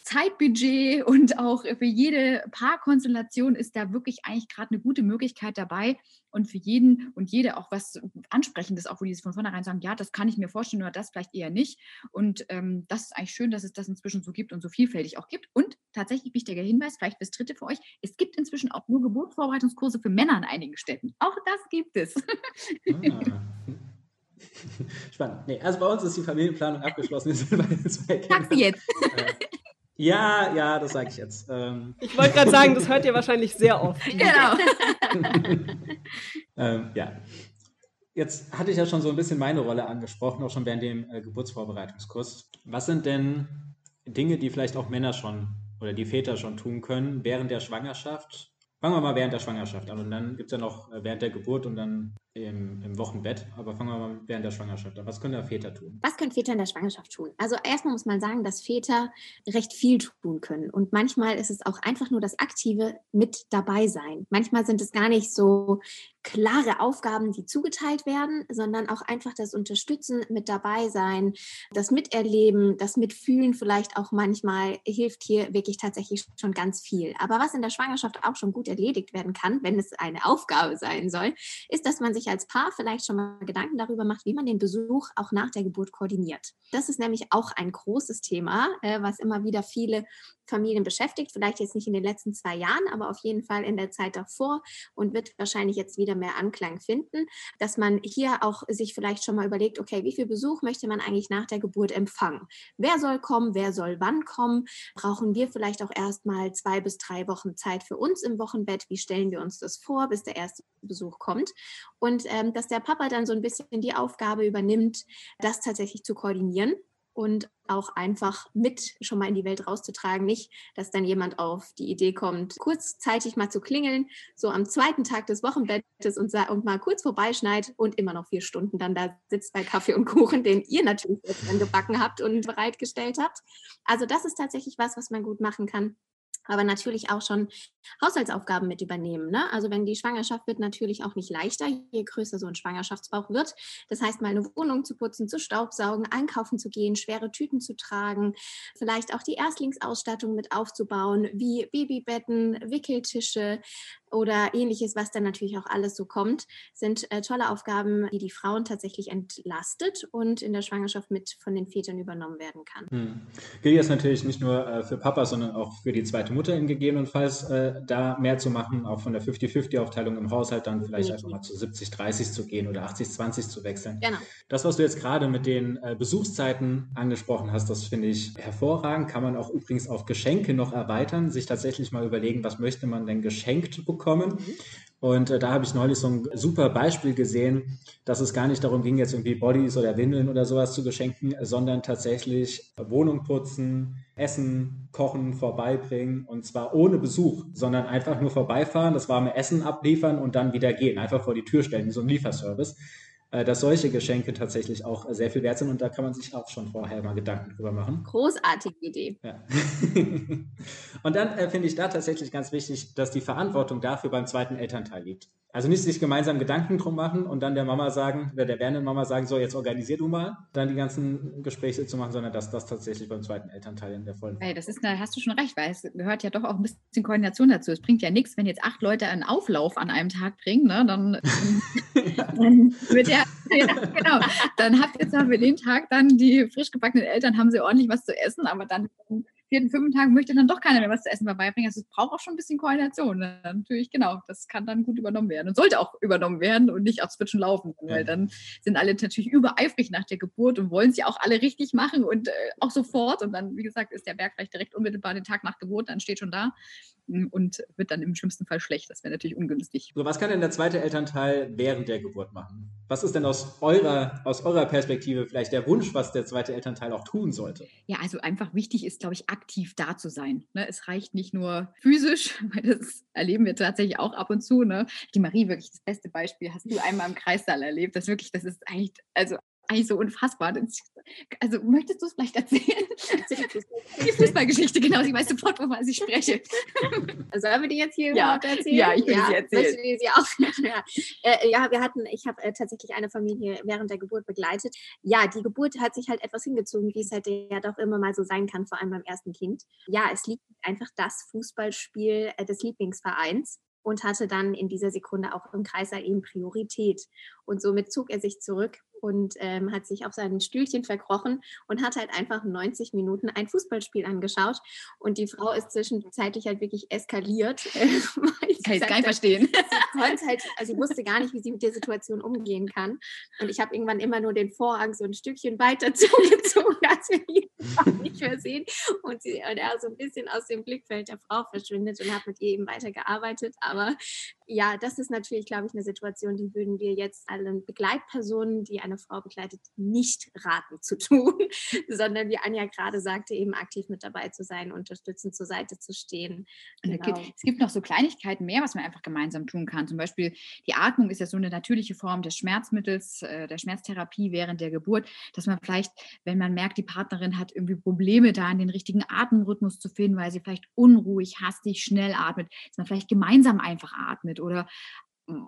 Zeitbudget und auch für jede Paarkonstellation ist da wirklich eigentlich gerade eine gute Möglichkeit dabei und für jeden und jede auch was Ansprechendes, auch wo die von vornherein sagen, ja, das kann ich mir vorstellen oder das vielleicht eher nicht. Und ähm, das ist eigentlich schön, dass es das inzwischen so gibt und so vielfältig auch gibt. Und tatsächlich wichtiger Hinweis, vielleicht das dritte für euch, es gibt inzwischen auch nur Geburtsvorbereitungskurse für Männer in einigen Städten. Auch das gibt es. Ah. Spannend. Nee, also bei uns ist die Familienplanung abgeschlossen. Sagst du jetzt? Ja, ja, das sage ich jetzt. Ähm. Ich wollte gerade sagen, das hört ihr wahrscheinlich sehr oft. Genau. ähm, ja. Jetzt hatte ich ja schon so ein bisschen meine Rolle angesprochen, auch schon während dem äh, Geburtsvorbereitungskurs. Was sind denn Dinge, die vielleicht auch Männer schon oder die Väter schon tun können während der Schwangerschaft? Fangen wir mal während der Schwangerschaft an und dann gibt es ja noch äh, während der Geburt und dann im, im, Wochenbett. Aber fangen wir mal während der Schwangerschaft an. Was können da Väter tun? Was können Väter in der Schwangerschaft tun? Also erstmal muss man sagen, dass Väter recht viel tun können. Und manchmal ist es auch einfach nur das aktive mit dabei sein. Manchmal sind es gar nicht so klare Aufgaben, die zugeteilt werden, sondern auch einfach das Unterstützen, mit dabei sein, das Miterleben, das Mitfühlen vielleicht auch manchmal hilft hier wirklich tatsächlich schon ganz viel. Aber was in der Schwangerschaft auch schon gut erledigt werden kann, wenn es eine Aufgabe sein soll, ist, dass man sich als Paar vielleicht schon mal Gedanken darüber macht, wie man den Besuch auch nach der Geburt koordiniert. Das ist nämlich auch ein großes Thema, äh, was immer wieder viele Familien beschäftigt, vielleicht jetzt nicht in den letzten zwei Jahren, aber auf jeden Fall in der Zeit davor und wird wahrscheinlich jetzt wieder mehr Anklang finden, dass man hier auch sich vielleicht schon mal überlegt, okay, wie viel Besuch möchte man eigentlich nach der Geburt empfangen? Wer soll kommen? Wer soll wann kommen? Brauchen wir vielleicht auch erstmal zwei bis drei Wochen Zeit für uns im Wochenbett? Wie stellen wir uns das vor, bis der erste Besuch kommt? Und ähm, dass der Papa dann so ein bisschen die Aufgabe übernimmt, das tatsächlich zu koordinieren und auch einfach mit schon mal in die Welt rauszutragen. Nicht, dass dann jemand auf die Idee kommt, kurzzeitig mal zu klingeln, so am zweiten Tag des Wochenbettes und, und mal kurz vorbeischneit und immer noch vier Stunden dann da sitzt bei Kaffee und Kuchen, den ihr natürlich jetzt dann gebacken habt und bereitgestellt habt. Also das ist tatsächlich was, was man gut machen kann aber natürlich auch schon Haushaltsaufgaben mit übernehmen. Ne? Also wenn die Schwangerschaft wird natürlich auch nicht leichter, je größer so ein Schwangerschaftsbauch wird. Das heißt, mal eine Wohnung zu putzen, zu staubsaugen, einkaufen zu gehen, schwere Tüten zu tragen, vielleicht auch die Erstlingsausstattung mit aufzubauen, wie Babybetten, Wickeltische, oder ähnliches, was dann natürlich auch alles so kommt, sind äh, tolle Aufgaben, die die Frauen tatsächlich entlastet und in der Schwangerschaft mit von den Vätern übernommen werden kann. Hm. Gilt jetzt natürlich nicht nur äh, für Papa, sondern auch für die zweite Mutter in gegebenenfalls äh, da mehr zu machen, auch von der 50-50-Aufteilung im Haushalt dann vielleicht einfach mal zu 70-30 zu gehen oder 80-20 zu wechseln. Genau. Das, was du jetzt gerade mit den äh, Besuchszeiten angesprochen hast, das finde ich hervorragend. Kann man auch übrigens auf Geschenke noch erweitern, sich tatsächlich mal überlegen, was möchte man denn geschenkt bekommen bekommen. Und äh, da habe ich neulich so ein super Beispiel gesehen, dass es gar nicht darum ging, jetzt irgendwie Bodies oder Windeln oder sowas zu geschenken, sondern tatsächlich Wohnung putzen, Essen, Kochen, vorbeibringen und zwar ohne Besuch, sondern einfach nur vorbeifahren, das warme Essen abliefern und dann wieder gehen, einfach vor die Tür stellen, wie so ein Lieferservice. Äh, dass solche Geschenke tatsächlich auch sehr viel wert sind und da kann man sich auch schon vorher mal Gedanken drüber machen. Großartige Idee. Ja. und dann äh, finde ich da tatsächlich ganz wichtig, dass die Verantwortung dafür beim zweiten Elternteil liegt. Also nicht sich gemeinsam Gedanken drum machen und dann der Mama sagen, oder der werdenden Mama sagen, so jetzt organisier du mal, dann die ganzen Gespräche zu machen, sondern dass das tatsächlich beim zweiten Elternteil in der vollen hey, das ist, da hast du schon recht, weil es gehört ja doch auch ein bisschen Koordination dazu. Es bringt ja nichts, wenn jetzt acht Leute einen Auflauf an einem Tag bringen, ne, dann, dann wird ja, ja, genau, dann habt ihr zwar für den Tag dann die frisch gebackenen Eltern, haben sie ordentlich was zu essen, aber dann vierten, fünften Tag möchte dann doch keiner mehr was zu essen vorbeibringen. Also es braucht auch schon ein bisschen Koordination. Ne? Natürlich, genau. Das kann dann gut übernommen werden und sollte auch übernommen werden und nicht auch zwischen laufen, ja. weil dann sind alle natürlich übereifrig nach der Geburt und wollen ja auch alle richtig machen und äh, auch sofort. Und dann, wie gesagt, ist der Berg vielleicht direkt unmittelbar den Tag nach Geburt, dann steht schon da und wird dann im schlimmsten Fall schlecht. Das wäre natürlich ungünstig. So, was kann denn der zweite Elternteil während der Geburt machen? Was ist denn aus eurer, aus eurer Perspektive vielleicht der Wunsch, was der zweite Elternteil auch tun sollte? Ja, also einfach wichtig ist, glaube ich, aktiv da zu sein. Ne? Es reicht nicht nur physisch, weil das erleben wir tatsächlich auch ab und zu. Ne? Die Marie, wirklich das beste Beispiel, hast du einmal im Kreissaal erlebt. Das wirklich, das ist eigentlich, also eigentlich so unfassbar. Also möchtest du es vielleicht erzählen? die Fußballgeschichte, genau. Sie weiß sofort, wovon ich spreche. Sollen wir die jetzt hier ja. erzählen? Ja, ich will ja, sie erzählen. Du sie auch? ja. Äh, ja, wir hatten, ich habe äh, tatsächlich eine Familie während der Geburt begleitet. Ja, die Geburt hat sich halt etwas hingezogen, wie es halt ja doch immer mal so sein kann, vor allem beim ersten Kind. Ja, es liegt einfach das Fußballspiel äh, des Lieblingsvereins und hatte dann in dieser Sekunde auch im Kreiser eben Priorität. Und somit zog er sich zurück und ähm, hat sich auf sein Stühlchen verkrochen und hat halt einfach 90 Minuten ein Fußballspiel angeschaut. Und die Frau ist zwischenzeitlich halt wirklich eskaliert. kann ich gar nicht verstehen. Sie, halt, also wusste gar nicht, wie sie mit der Situation umgehen kann. Und ich habe irgendwann immer nur den Vorhang so ein Stückchen weiter zugezogen, als wir ihn nicht mehr sehen. Und, sie, und er so ein bisschen aus dem Blickfeld der Frau verschwindet und hat mit ihr eben weitergearbeitet. Aber ja, das ist natürlich, glaube ich, eine Situation, die würden wir jetzt allen Begleitpersonen, die eine Frau begleitet, nicht raten zu tun, sondern wie Anja gerade sagte, eben aktiv mit dabei zu sein, unterstützend zur Seite zu stehen. Genau. Es gibt noch so Kleinigkeiten mehr, was man einfach gemeinsam tun kann. Zum Beispiel die Atmung ist ja so eine natürliche Form des Schmerzmittels, äh, der Schmerztherapie während der Geburt, dass man vielleicht, wenn man merkt, die Partnerin hat irgendwie Probleme da, in den richtigen Atemrhythmus zu finden, weil sie vielleicht unruhig, hastig, schnell atmet, dass man vielleicht gemeinsam einfach atmet oder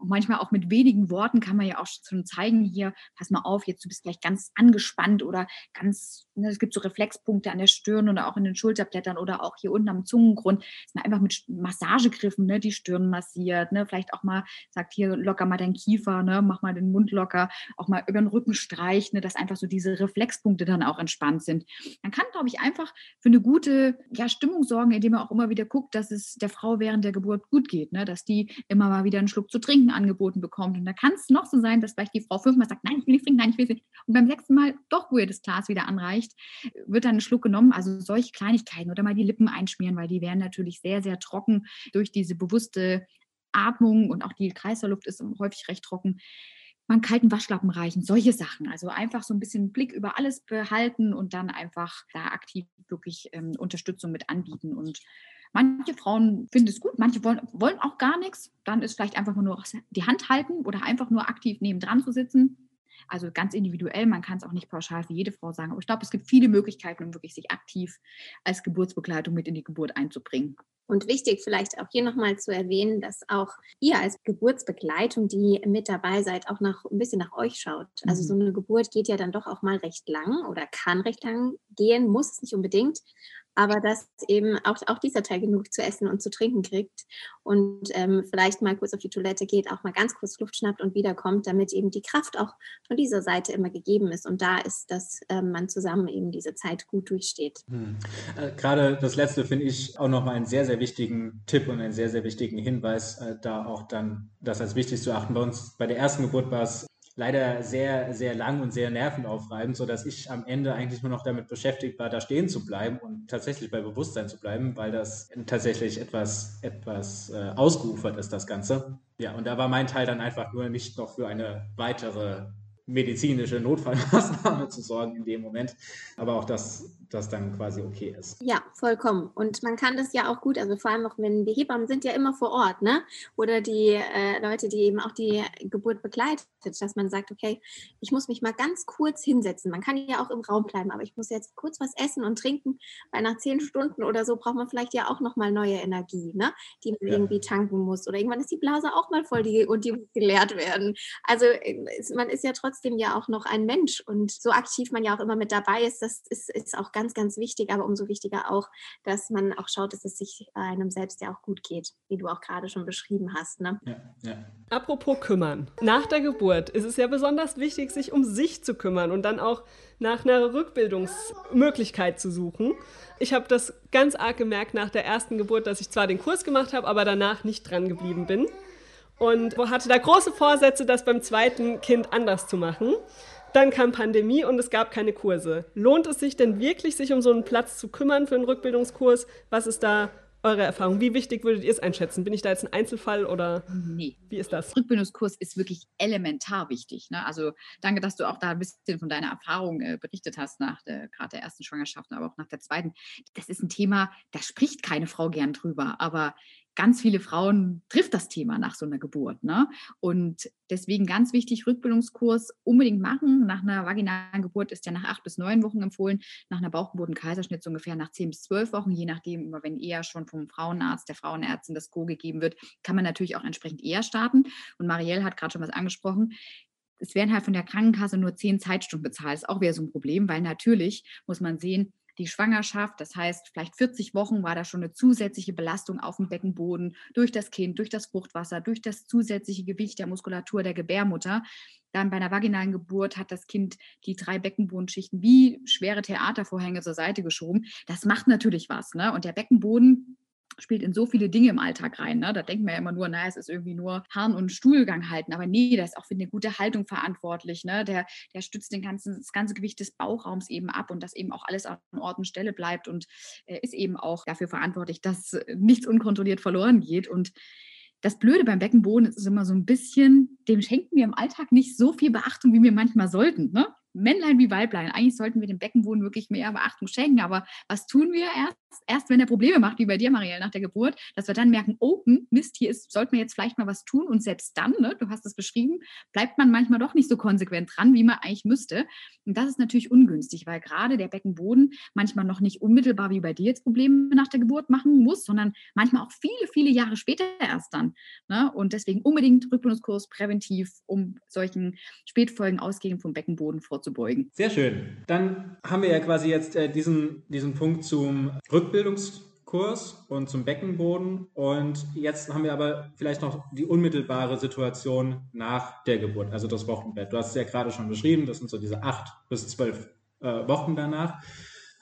manchmal auch mit wenigen Worten kann man ja auch schon zeigen, hier, pass mal auf, jetzt du bist gleich ganz angespannt oder ganz, ne, es gibt so Reflexpunkte an der Stirn oder auch in den Schulterblättern oder auch hier unten am Zungengrund, dass man einfach mit Massagegriffen ne, die Stirn massiert, ne, vielleicht auch mal sagt, hier locker mal deinen Kiefer, ne, mach mal den Mund locker, auch mal über den Rücken streicht, ne, dass einfach so diese Reflexpunkte dann auch entspannt sind. Man kann, glaube ich, einfach für eine gute ja, Stimmung sorgen, indem man auch immer wieder guckt, dass es der Frau während der Geburt gut geht, ne, dass die immer mal wieder einen Schluck zu trinken angeboten bekommt. Und da kann es noch so sein, dass vielleicht die Frau fünfmal sagt, nein, ich will nicht trinken, nein, ich will nicht. Und beim sechsten Mal doch, wo ihr das Glas wieder anreicht, wird dann ein Schluck genommen. Also solche Kleinigkeiten oder mal die Lippen einschmieren, weil die werden natürlich sehr, sehr trocken durch diese bewusste Atmung und auch die Kreislaufluft ist häufig recht trocken. Man kalten Waschlappen reichen, solche Sachen. Also einfach so ein bisschen Blick über alles behalten und dann einfach da aktiv wirklich ähm, Unterstützung mit anbieten. Und manche Frauen finden es gut, manche wollen, wollen auch gar nichts. Dann ist vielleicht einfach nur die Hand halten oder einfach nur aktiv nebendran zu sitzen. Also ganz individuell, man kann es auch nicht pauschal für jede Frau sagen. Aber ich glaube, es gibt viele Möglichkeiten, um wirklich sich aktiv als Geburtsbegleitung mit in die Geburt einzubringen. Und wichtig vielleicht auch hier nochmal zu erwähnen, dass auch ihr als Geburtsbegleitung, die mit dabei seid, auch nach, ein bisschen nach euch schaut. Also so mhm. eine Geburt geht ja dann doch auch mal recht lang oder kann recht lang gehen, muss es nicht unbedingt aber dass eben auch, auch dieser Teil genug zu essen und zu trinken kriegt und ähm, vielleicht mal kurz auf die Toilette geht, auch mal ganz kurz Luft schnappt und wiederkommt, damit eben die Kraft auch von dieser Seite immer gegeben ist und da ist, dass ähm, man zusammen eben diese Zeit gut durchsteht. Hm. Äh, Gerade das letzte finde ich auch nochmal einen sehr, sehr wichtigen Tipp und einen sehr, sehr wichtigen Hinweis, äh, da auch dann das als wichtig zu achten. Bei uns bei der ersten Geburt war es leider sehr, sehr lang und sehr nervenaufreibend, sodass ich am Ende eigentlich nur noch damit beschäftigt war, da stehen zu bleiben und tatsächlich bei Bewusstsein zu bleiben, weil das tatsächlich etwas, etwas äh, ausgeufert ist, das Ganze. Ja, und da war mein Teil dann einfach nur nicht noch für eine weitere medizinische Notfallmaßnahme zu sorgen in dem Moment, aber auch das das dann quasi okay ist. Ja, vollkommen. Und man kann das ja auch gut, also vor allem auch wenn die Hebammen sind ja immer vor Ort, ne? Oder die äh, Leute, die eben auch die Geburt begleitet, dass man sagt, okay, ich muss mich mal ganz kurz hinsetzen. Man kann ja auch im Raum bleiben, aber ich muss jetzt kurz was essen und trinken, weil nach zehn Stunden oder so braucht man vielleicht ja auch nochmal neue Energie, ne? Die man ja. irgendwie tanken muss. Oder irgendwann ist die Blase auch mal voll die, und die muss geleert werden. Also man ist ja trotzdem ja auch noch ein Mensch und so aktiv man ja auch immer mit dabei ist, das ist, ist auch ganz ganz, ganz wichtig, aber umso wichtiger auch, dass man auch schaut, dass es sich einem selbst ja auch gut geht, wie du auch gerade schon beschrieben hast. Ne? Ja, ja. Apropos kümmern. Nach der Geburt ist es ja besonders wichtig, sich um sich zu kümmern und dann auch nach einer Rückbildungsmöglichkeit zu suchen. Ich habe das ganz arg gemerkt nach der ersten Geburt, dass ich zwar den Kurs gemacht habe, aber danach nicht dran geblieben bin. Und hatte da große Vorsätze, das beim zweiten Kind anders zu machen. Dann kam Pandemie und es gab keine Kurse. Lohnt es sich denn wirklich, sich um so einen Platz zu kümmern für einen Rückbildungskurs? Was ist da eure Erfahrung? Wie wichtig würdet ihr es einschätzen? Bin ich da jetzt ein Einzelfall oder nee. wie ist das? Rückbildungskurs ist wirklich elementar wichtig. Ne? Also danke, dass du auch da ein bisschen von deiner Erfahrung äh, berichtet hast nach der, gerade der ersten Schwangerschaft, aber auch nach der zweiten. Das ist ein Thema, da spricht keine Frau gern drüber, aber ganz viele Frauen trifft das Thema nach so einer Geburt. Ne? Und deswegen ganz wichtig, Rückbildungskurs unbedingt machen. Nach einer vaginalen Geburt ist ja nach acht bis neun Wochen empfohlen, nach einer Bauchgeburt ein Kaiserschnitt so ungefähr nach zehn bis zwölf Wochen, je nachdem, wenn eher schon vom Frauenarzt, der Frauenärztin das Go gegeben wird, kann man natürlich auch entsprechend eher starten. Und Marielle hat gerade schon was angesprochen es werden halt von der Krankenkasse nur zehn Zeitstunden bezahlt. Das ist auch wieder so ein Problem, weil natürlich muss man sehen, die Schwangerschaft. Das heißt, vielleicht 40 Wochen war da schon eine zusätzliche Belastung auf dem Beckenboden durch das Kind, durch das Fruchtwasser, durch das zusätzliche Gewicht der Muskulatur der Gebärmutter. Dann bei einer vaginalen Geburt hat das Kind die drei Beckenbodenschichten wie schwere Theatervorhänge zur Seite geschoben. Das macht natürlich was. Ne? Und der Beckenboden spielt in so viele Dinge im Alltag rein. Ne? Da denkt man ja immer nur, naja, es ist irgendwie nur Harn- und Stuhlgang halten. Aber nee, der ist auch für eine gute Haltung verantwortlich. Ne? Der, der stützt den ganzen, das ganze Gewicht des Bauchraums eben ab und dass eben auch alles an Ort und Stelle bleibt und äh, ist eben auch dafür verantwortlich, dass nichts unkontrolliert verloren geht. Und das Blöde beim Beckenboden ist immer so ein bisschen, dem schenken wir im Alltag nicht so viel Beachtung, wie wir manchmal sollten. Ne? Männlein wie Weiblein. Eigentlich sollten wir dem Beckenboden wirklich mehr Beachtung schenken. Aber was tun wir erst? Erst wenn er Probleme macht, wie bei dir, Marielle, nach der Geburt, dass wir dann merken, oh, hm, Mist, hier ist, sollten wir jetzt vielleicht mal was tun. Und selbst dann, ne, du hast es beschrieben, bleibt man manchmal doch nicht so konsequent dran, wie man eigentlich müsste. Und das ist natürlich ungünstig, weil gerade der Beckenboden manchmal noch nicht unmittelbar wie bei dir jetzt Probleme nach der Geburt machen muss, sondern manchmal auch viele, viele Jahre später erst dann. Ne? Und deswegen unbedingt Rückbildungskurs präventiv, um solchen Spätfolgen ausgehend vom Beckenboden vorzubeugen. Sehr schön. Dann haben wir ja quasi jetzt äh, diesen, diesen Punkt zum Rückbildungskurs und zum Beckenboden. Und jetzt haben wir aber vielleicht noch die unmittelbare Situation nach der Geburt, also das Wochenbett. Du hast es ja gerade schon beschrieben, das sind so diese acht bis zwölf äh, Wochen danach.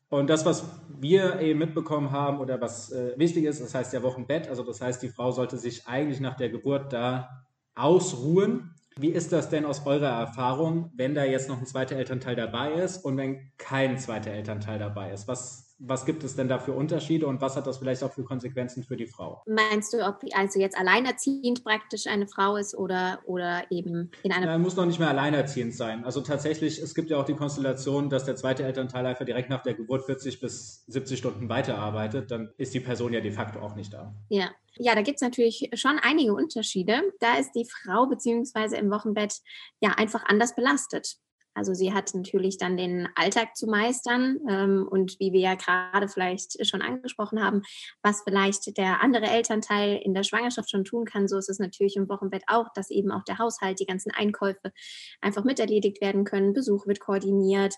Und das, was wir eben mitbekommen haben oder was äh, wichtig ist, das heißt ja Wochenbett, also das heißt, die Frau sollte sich eigentlich nach der Geburt da ausruhen. Wie ist das denn aus eurer Erfahrung, wenn da jetzt noch ein zweiter Elternteil dabei ist und wenn kein zweiter Elternteil dabei ist? Was was gibt es denn da für Unterschiede und was hat das vielleicht auch für Konsequenzen für die Frau? Meinst du, ob also jetzt alleinerziehend praktisch eine Frau ist oder, oder eben in einer. Nein, muss noch nicht mehr alleinerziehend sein. Also tatsächlich, es gibt ja auch die Konstellation, dass der zweite Elternteil einfach direkt nach der Geburt 40 bis 70 Stunden weiterarbeitet. Dann ist die Person ja de facto auch nicht da. Ja. Ja, da gibt es natürlich schon einige Unterschiede. Da ist die Frau beziehungsweise im Wochenbett ja einfach anders belastet. Also sie hat natürlich dann den Alltag zu meistern ähm, und wie wir ja gerade vielleicht schon angesprochen haben, was vielleicht der andere Elternteil in der Schwangerschaft schon tun kann, so ist es natürlich im Wochenbett auch, dass eben auch der Haushalt, die ganzen Einkäufe einfach miterledigt werden können, Besuch wird koordiniert,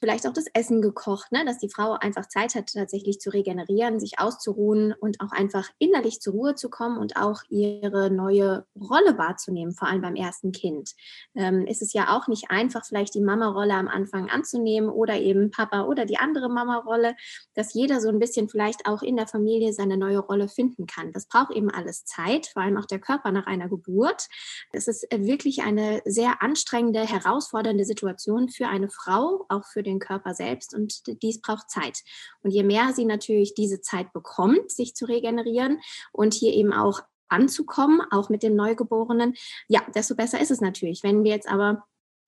vielleicht auch das Essen gekocht, ne? dass die Frau einfach Zeit hat, tatsächlich zu regenerieren, sich auszuruhen und auch einfach innerlich zur Ruhe zu kommen und auch ihre neue Rolle wahrzunehmen, vor allem beim ersten Kind. Ähm, ist es ja auch nicht einfach, vielleicht die Mama-Rolle am Anfang anzunehmen oder eben Papa oder die andere Mama-Rolle, dass jeder so ein bisschen vielleicht auch in der Familie seine neue Rolle finden kann. Das braucht eben alles Zeit, vor allem auch der Körper nach einer Geburt. Es ist wirklich eine sehr anstrengende, herausfordernde Situation für eine Frau, auch für den Körper selbst und dies braucht Zeit. Und je mehr sie natürlich diese Zeit bekommt, sich zu regenerieren und hier eben auch anzukommen, auch mit dem Neugeborenen, ja, desto besser ist es natürlich. Wenn wir jetzt aber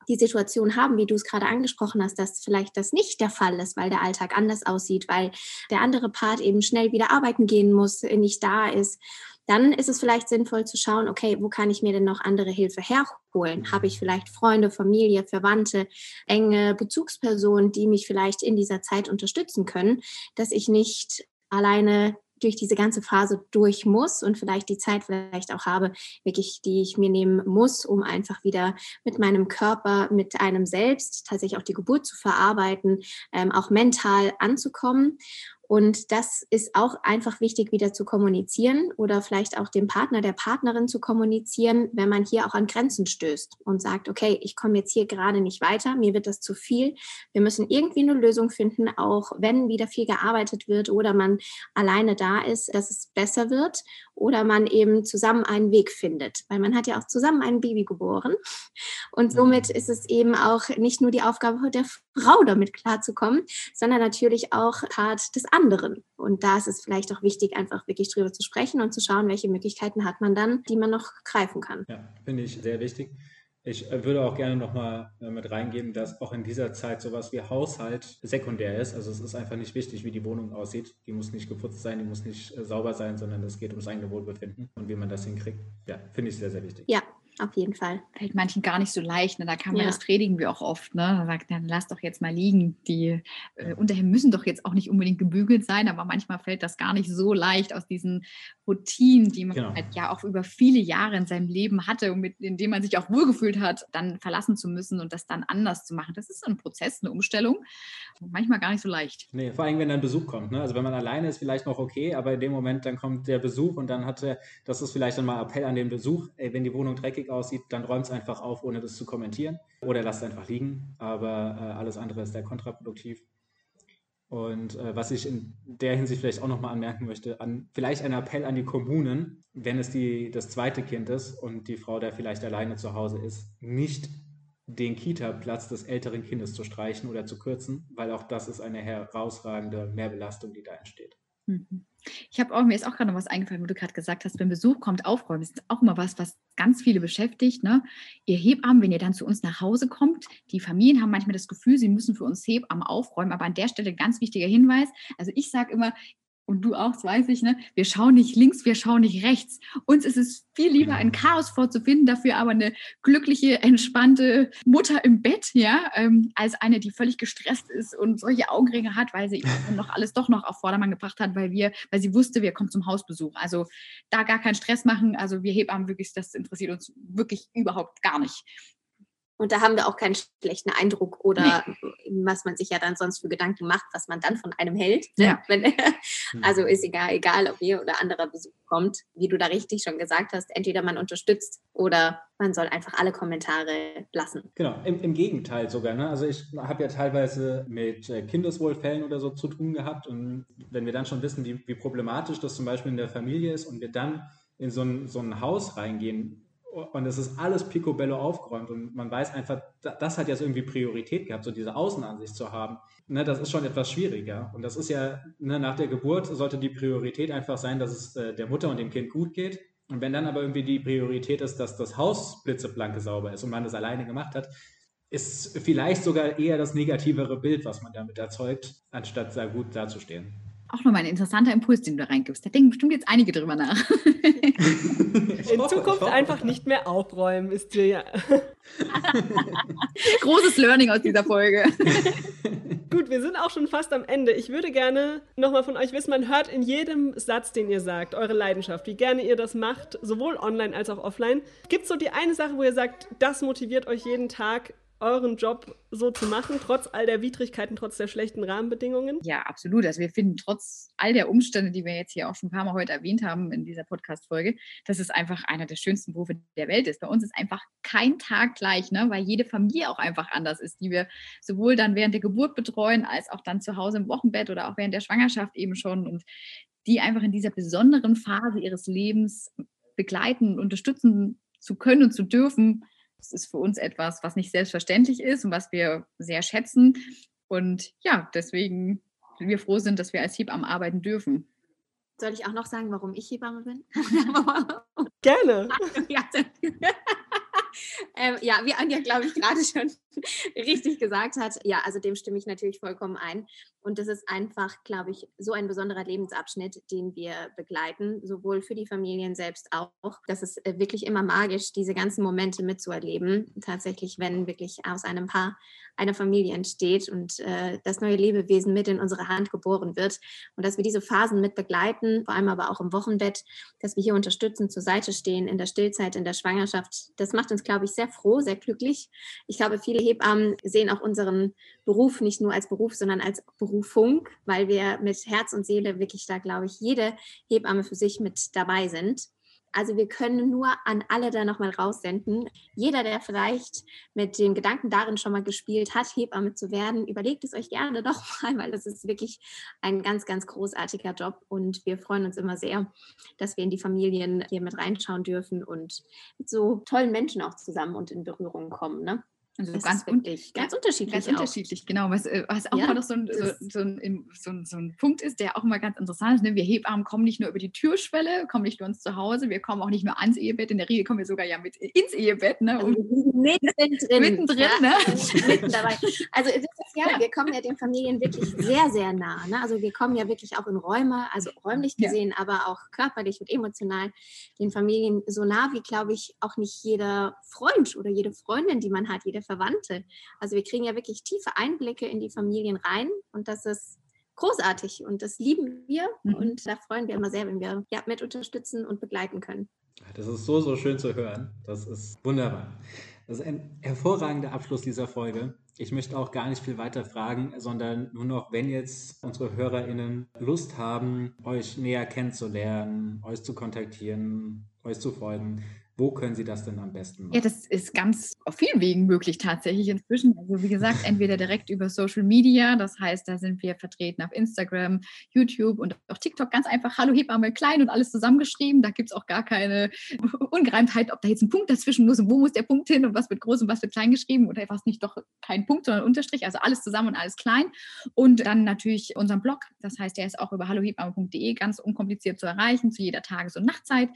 die Situation haben, wie du es gerade angesprochen hast, dass vielleicht das nicht der Fall ist, weil der Alltag anders aussieht, weil der andere Part eben schnell wieder arbeiten gehen muss, nicht da ist, dann ist es vielleicht sinnvoll zu schauen, okay, wo kann ich mir denn noch andere Hilfe herholen? Habe ich vielleicht Freunde, Familie, Verwandte, enge Bezugspersonen, die mich vielleicht in dieser Zeit unterstützen können, dass ich nicht alleine durch diese ganze Phase durch muss und vielleicht die Zeit vielleicht auch habe, wirklich, die ich mir nehmen muss, um einfach wieder mit meinem Körper, mit einem selbst tatsächlich auch die Geburt zu verarbeiten, ähm, auch mental anzukommen. Und das ist auch einfach wichtig, wieder zu kommunizieren oder vielleicht auch dem Partner, der Partnerin zu kommunizieren, wenn man hier auch an Grenzen stößt und sagt, okay, ich komme jetzt hier gerade nicht weiter, mir wird das zu viel. Wir müssen irgendwie eine Lösung finden, auch wenn wieder viel gearbeitet wird oder man alleine da ist, dass es besser wird oder man eben zusammen einen Weg findet, weil man hat ja auch zusammen ein Baby geboren und somit ist es eben auch nicht nur die Aufgabe der Frau damit klarzukommen, sondern natürlich auch Part des anderen. Und da ist es vielleicht auch wichtig, einfach wirklich drüber zu sprechen und zu schauen, welche Möglichkeiten hat man dann, die man noch greifen kann. Ja, finde ich sehr wichtig. Ich äh, würde auch gerne nochmal äh, mit reingeben, dass auch in dieser Zeit sowas wie Haushalt sekundär ist. Also es ist einfach nicht wichtig, wie die Wohnung aussieht. Die muss nicht geputzt sein, die muss nicht äh, sauber sein, sondern es geht ums eigene Wohlbefinden und wie man das hinkriegt. Ja, finde ich sehr, sehr wichtig. Ja, auf jeden Fall. Fällt manchen gar nicht so leicht. Ne? Da kann man, ja. das predigen wir auch oft. Ne? Da sagt, dann lass doch jetzt mal liegen. Die äh, Unterhemden müssen doch jetzt auch nicht unbedingt gebügelt sein, aber manchmal fällt das gar nicht so leicht aus diesen Routinen, die man genau. halt ja auch über viele Jahre in seinem Leben hatte und mit, in dem man sich auch wohlgefühlt hat, dann verlassen zu müssen und das dann anders zu machen. Das ist ein Prozess, eine Umstellung. Manchmal gar nicht so leicht. Nee, vor allem, wenn dann Besuch kommt. Ne? Also wenn man alleine ist, vielleicht noch okay, aber in dem Moment dann kommt der Besuch und dann hat er, das ist vielleicht dann mal Appell an den Besuch, ey, wenn die Wohnung dreckig lustig aussieht, dann räumt es einfach auf, ohne das zu kommentieren. Oder lasst es einfach liegen. Aber äh, alles andere ist sehr kontraproduktiv. Und äh, was ich in der Hinsicht vielleicht auch nochmal anmerken möchte, an, vielleicht ein Appell an die Kommunen, wenn es die, das zweite Kind ist und die Frau da vielleicht alleine zu Hause ist, nicht den Kita-Platz des älteren Kindes zu streichen oder zu kürzen, weil auch das ist eine herausragende Mehrbelastung, die da entsteht. Mhm. Ich habe auch, mir ist auch gerade noch was eingefallen, wo du gerade gesagt hast, wenn Besuch kommt, aufräumen. Das ist auch immer was, was ganz viele beschäftigt. Ne? Ihr Hebammen, wenn ihr dann zu uns nach Hause kommt, die Familien haben manchmal das Gefühl, sie müssen für uns Hebammen aufräumen. Aber an der Stelle ganz wichtiger Hinweis. Also ich sage immer, und du auch, das weiß ich, ne? Wir schauen nicht links, wir schauen nicht rechts. Uns ist es viel lieber, ein genau. Chaos vorzufinden, dafür aber eine glückliche, entspannte Mutter im Bett, ja, ähm, als eine, die völlig gestresst ist und solche Augenringe hat, weil sie noch alles doch noch auf Vordermann gebracht hat, weil wir, weil sie wusste, wir kommen zum Hausbesuch. Also da gar keinen Stress machen. Also wir Hebammen wirklich, das interessiert uns wirklich überhaupt gar nicht. Und da haben wir auch keinen schlechten Eindruck oder nee. was man sich ja dann sonst für Gedanken macht, was man dann von einem hält. Ne? Ja. Wenn, also ist egal, egal, ob wir oder anderer Besuch kommt, wie du da richtig schon gesagt hast, entweder man unterstützt oder man soll einfach alle Kommentare lassen. Genau, im, im Gegenteil sogar. Ne? Also ich habe ja teilweise mit äh, Kindeswohlfällen oder so zu tun gehabt und wenn wir dann schon wissen, wie, wie problematisch das zum Beispiel in der Familie ist und wir dann in so ein, so ein Haus reingehen, und es ist alles picobello aufgeräumt und man weiß einfach, das hat jetzt irgendwie Priorität gehabt, so diese Außenansicht zu haben. Ne, das ist schon etwas schwieriger. Und das ist ja, ne, nach der Geburt sollte die Priorität einfach sein, dass es äh, der Mutter und dem Kind gut geht. Und wenn dann aber irgendwie die Priorität ist, dass das Haus blitzeblanke sauber ist und man das alleine gemacht hat, ist vielleicht sogar eher das negativere Bild, was man damit erzeugt, anstatt sehr gut dazustehen auch nochmal ein interessanter Impuls, den du da reingibst. Da denken bestimmt jetzt einige drüber nach. In hoffe, Zukunft einfach nicht mehr aufräumen, ist dir ja. Großes Learning aus dieser Folge. Gut, wir sind auch schon fast am Ende. Ich würde gerne nochmal von euch wissen, man hört in jedem Satz, den ihr sagt, eure Leidenschaft, wie gerne ihr das macht, sowohl online als auch offline. Gibt es so die eine Sache, wo ihr sagt, das motiviert euch jeden Tag euren Job so zu machen, trotz all der Widrigkeiten, trotz der schlechten Rahmenbedingungen? Ja, absolut. Also wir finden trotz all der Umstände, die wir jetzt hier auch schon ein paar Mal heute erwähnt haben in dieser Podcast-Folge, dass es einfach einer der schönsten Berufe der Welt ist. Bei uns ist einfach kein Tag gleich, ne? weil jede Familie auch einfach anders ist, die wir sowohl dann während der Geburt betreuen, als auch dann zu Hause im Wochenbett oder auch während der Schwangerschaft eben schon und die einfach in dieser besonderen Phase ihres Lebens begleiten, unterstützen zu können und zu dürfen, das ist für uns etwas, was nicht selbstverständlich ist und was wir sehr schätzen. Und ja, deswegen wir froh sind, dass wir als Hebamme arbeiten dürfen. Soll ich auch noch sagen, warum ich Hebamme bin? Gerne. ähm, ja, wie Anja, glaube ich, gerade schon richtig gesagt hat. Ja, also dem stimme ich natürlich vollkommen ein. Und das ist einfach, glaube ich, so ein besonderer Lebensabschnitt, den wir begleiten, sowohl für die Familien selbst auch. Das ist äh, wirklich immer magisch, diese ganzen Momente mitzuerleben. Tatsächlich, wenn wirklich aus einem Paar eine Familie entsteht und äh, das neue Lebewesen mit in unsere Hand geboren wird. Und dass wir diese Phasen mit begleiten, vor allem aber auch im Wochenbett, dass wir hier unterstützen, zur Seite stehen, in der Stillzeit, in der Schwangerschaft, das macht uns, glaube ich, sehr froh, sehr glücklich. Ich glaube, viele Hebammen sehen auch unseren Beruf nicht nur als Beruf, sondern als Berufung, weil wir mit Herz und Seele wirklich da, glaube ich, jede Hebamme für sich mit dabei sind. Also wir können nur an alle da nochmal raussenden. Jeder, der vielleicht mit dem Gedanken darin schon mal gespielt hat, Hebamme zu werden, überlegt es euch gerne doch mal, weil das ist wirklich ein ganz, ganz großartiger Job und wir freuen uns immer sehr, dass wir in die Familien hier mit reinschauen dürfen und mit so tollen Menschen auch zusammen und in Berührung kommen. Ne? Also das ganz, wirklich, ganz unterschiedlich. Ganz unterschiedlich, genau. Was, äh, was auch ja, mal noch so ein, so, so, ein, so, ein, so ein Punkt ist, der auch immer ganz interessant ist. Ne? Wir Hebammen kommen nicht nur über die Türschwelle, kommen nicht nur uns zu Hause, wir kommen auch nicht nur ans Ehebett. In der Regel kommen wir sogar ja mit ins Ehebett. Ne? Also mittendrin. mittendrin ja, ne? Mitten dabei. Also ist, ja, wir kommen ja den Familien wirklich sehr, sehr nah. Ne? Also wir kommen ja wirklich auch in Räume, also räumlich gesehen, ja. aber auch körperlich und emotional den Familien so nah wie, glaube ich, auch nicht jeder Freund oder jede Freundin, die man hat, jede Verwandte. Also wir kriegen ja wirklich tiefe Einblicke in die Familien rein und das ist großartig und das lieben wir mhm. und da freuen wir immer sehr, wenn wir ja, mit unterstützen und begleiten können. Das ist so, so schön zu hören. Das ist wunderbar. Das ist ein hervorragender Abschluss dieser Folge. Ich möchte auch gar nicht viel weiter fragen, sondern nur noch, wenn jetzt unsere HörerInnen Lust haben, euch näher kennenzulernen, euch zu kontaktieren, euch zu folgen, wo können Sie das denn am besten machen? Ja, das ist ganz auf vielen Wegen möglich tatsächlich inzwischen. Also wie gesagt, entweder direkt über Social Media, das heißt, da sind wir vertreten auf Instagram, YouTube und auch TikTok. Ganz einfach, Hallo Hebamme klein und alles zusammengeschrieben. Da gibt es auch gar keine Ungereimtheit, ob da jetzt ein Punkt dazwischen muss und wo muss der Punkt hin und was wird groß und was wird klein geschrieben oder was nicht doch kein Punkt, sondern Unterstrich. Also alles zusammen und alles klein. Und dann natürlich unseren Blog. Das heißt, der ist auch über hallohebamme.de ganz unkompliziert zu erreichen, zu jeder Tages- und Nachtzeit.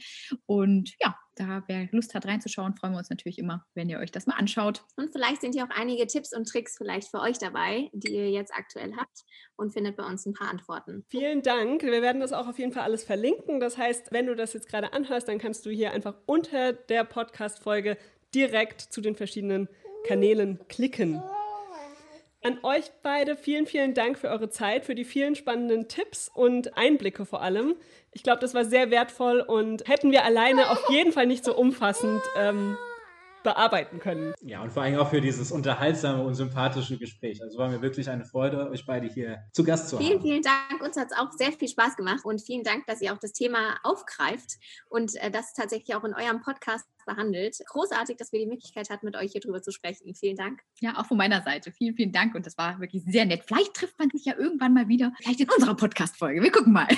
Und ja, da wer Lust hat reinzuschauen, freuen wir uns natürlich immer, wenn ihr euch das mal anschaut. Und vielleicht sind ja auch einige Tipps und Tricks vielleicht für euch dabei, die ihr jetzt aktuell habt und findet bei uns ein paar Antworten. Vielen Dank. Wir werden das auch auf jeden Fall alles verlinken. Das heißt, wenn du das jetzt gerade anhörst, dann kannst du hier einfach unter der Podcast-Folge direkt zu den verschiedenen Kanälen klicken. An euch beide vielen, vielen Dank für eure Zeit, für die vielen spannenden Tipps und Einblicke vor allem. Ich glaube, das war sehr wertvoll und hätten wir alleine auf jeden Fall nicht so umfassend ähm, bearbeiten können. Ja, und vor allem auch für dieses unterhaltsame und sympathische Gespräch. Also war mir wirklich eine Freude, euch beide hier zu Gast zu vielen, haben. Vielen, vielen Dank. Uns hat es auch sehr viel Spaß gemacht und vielen Dank, dass ihr auch das Thema aufgreift und äh, das tatsächlich auch in eurem Podcast behandelt. Großartig, dass wir die Möglichkeit hatten, mit euch hier drüber zu sprechen. Vielen Dank. Ja, auch von meiner Seite. Vielen, vielen Dank und das war wirklich sehr nett. Vielleicht trifft man sich ja irgendwann mal wieder, vielleicht in unserer Podcast-Folge. Wir gucken mal.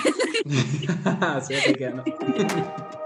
sehr, sehr gerne.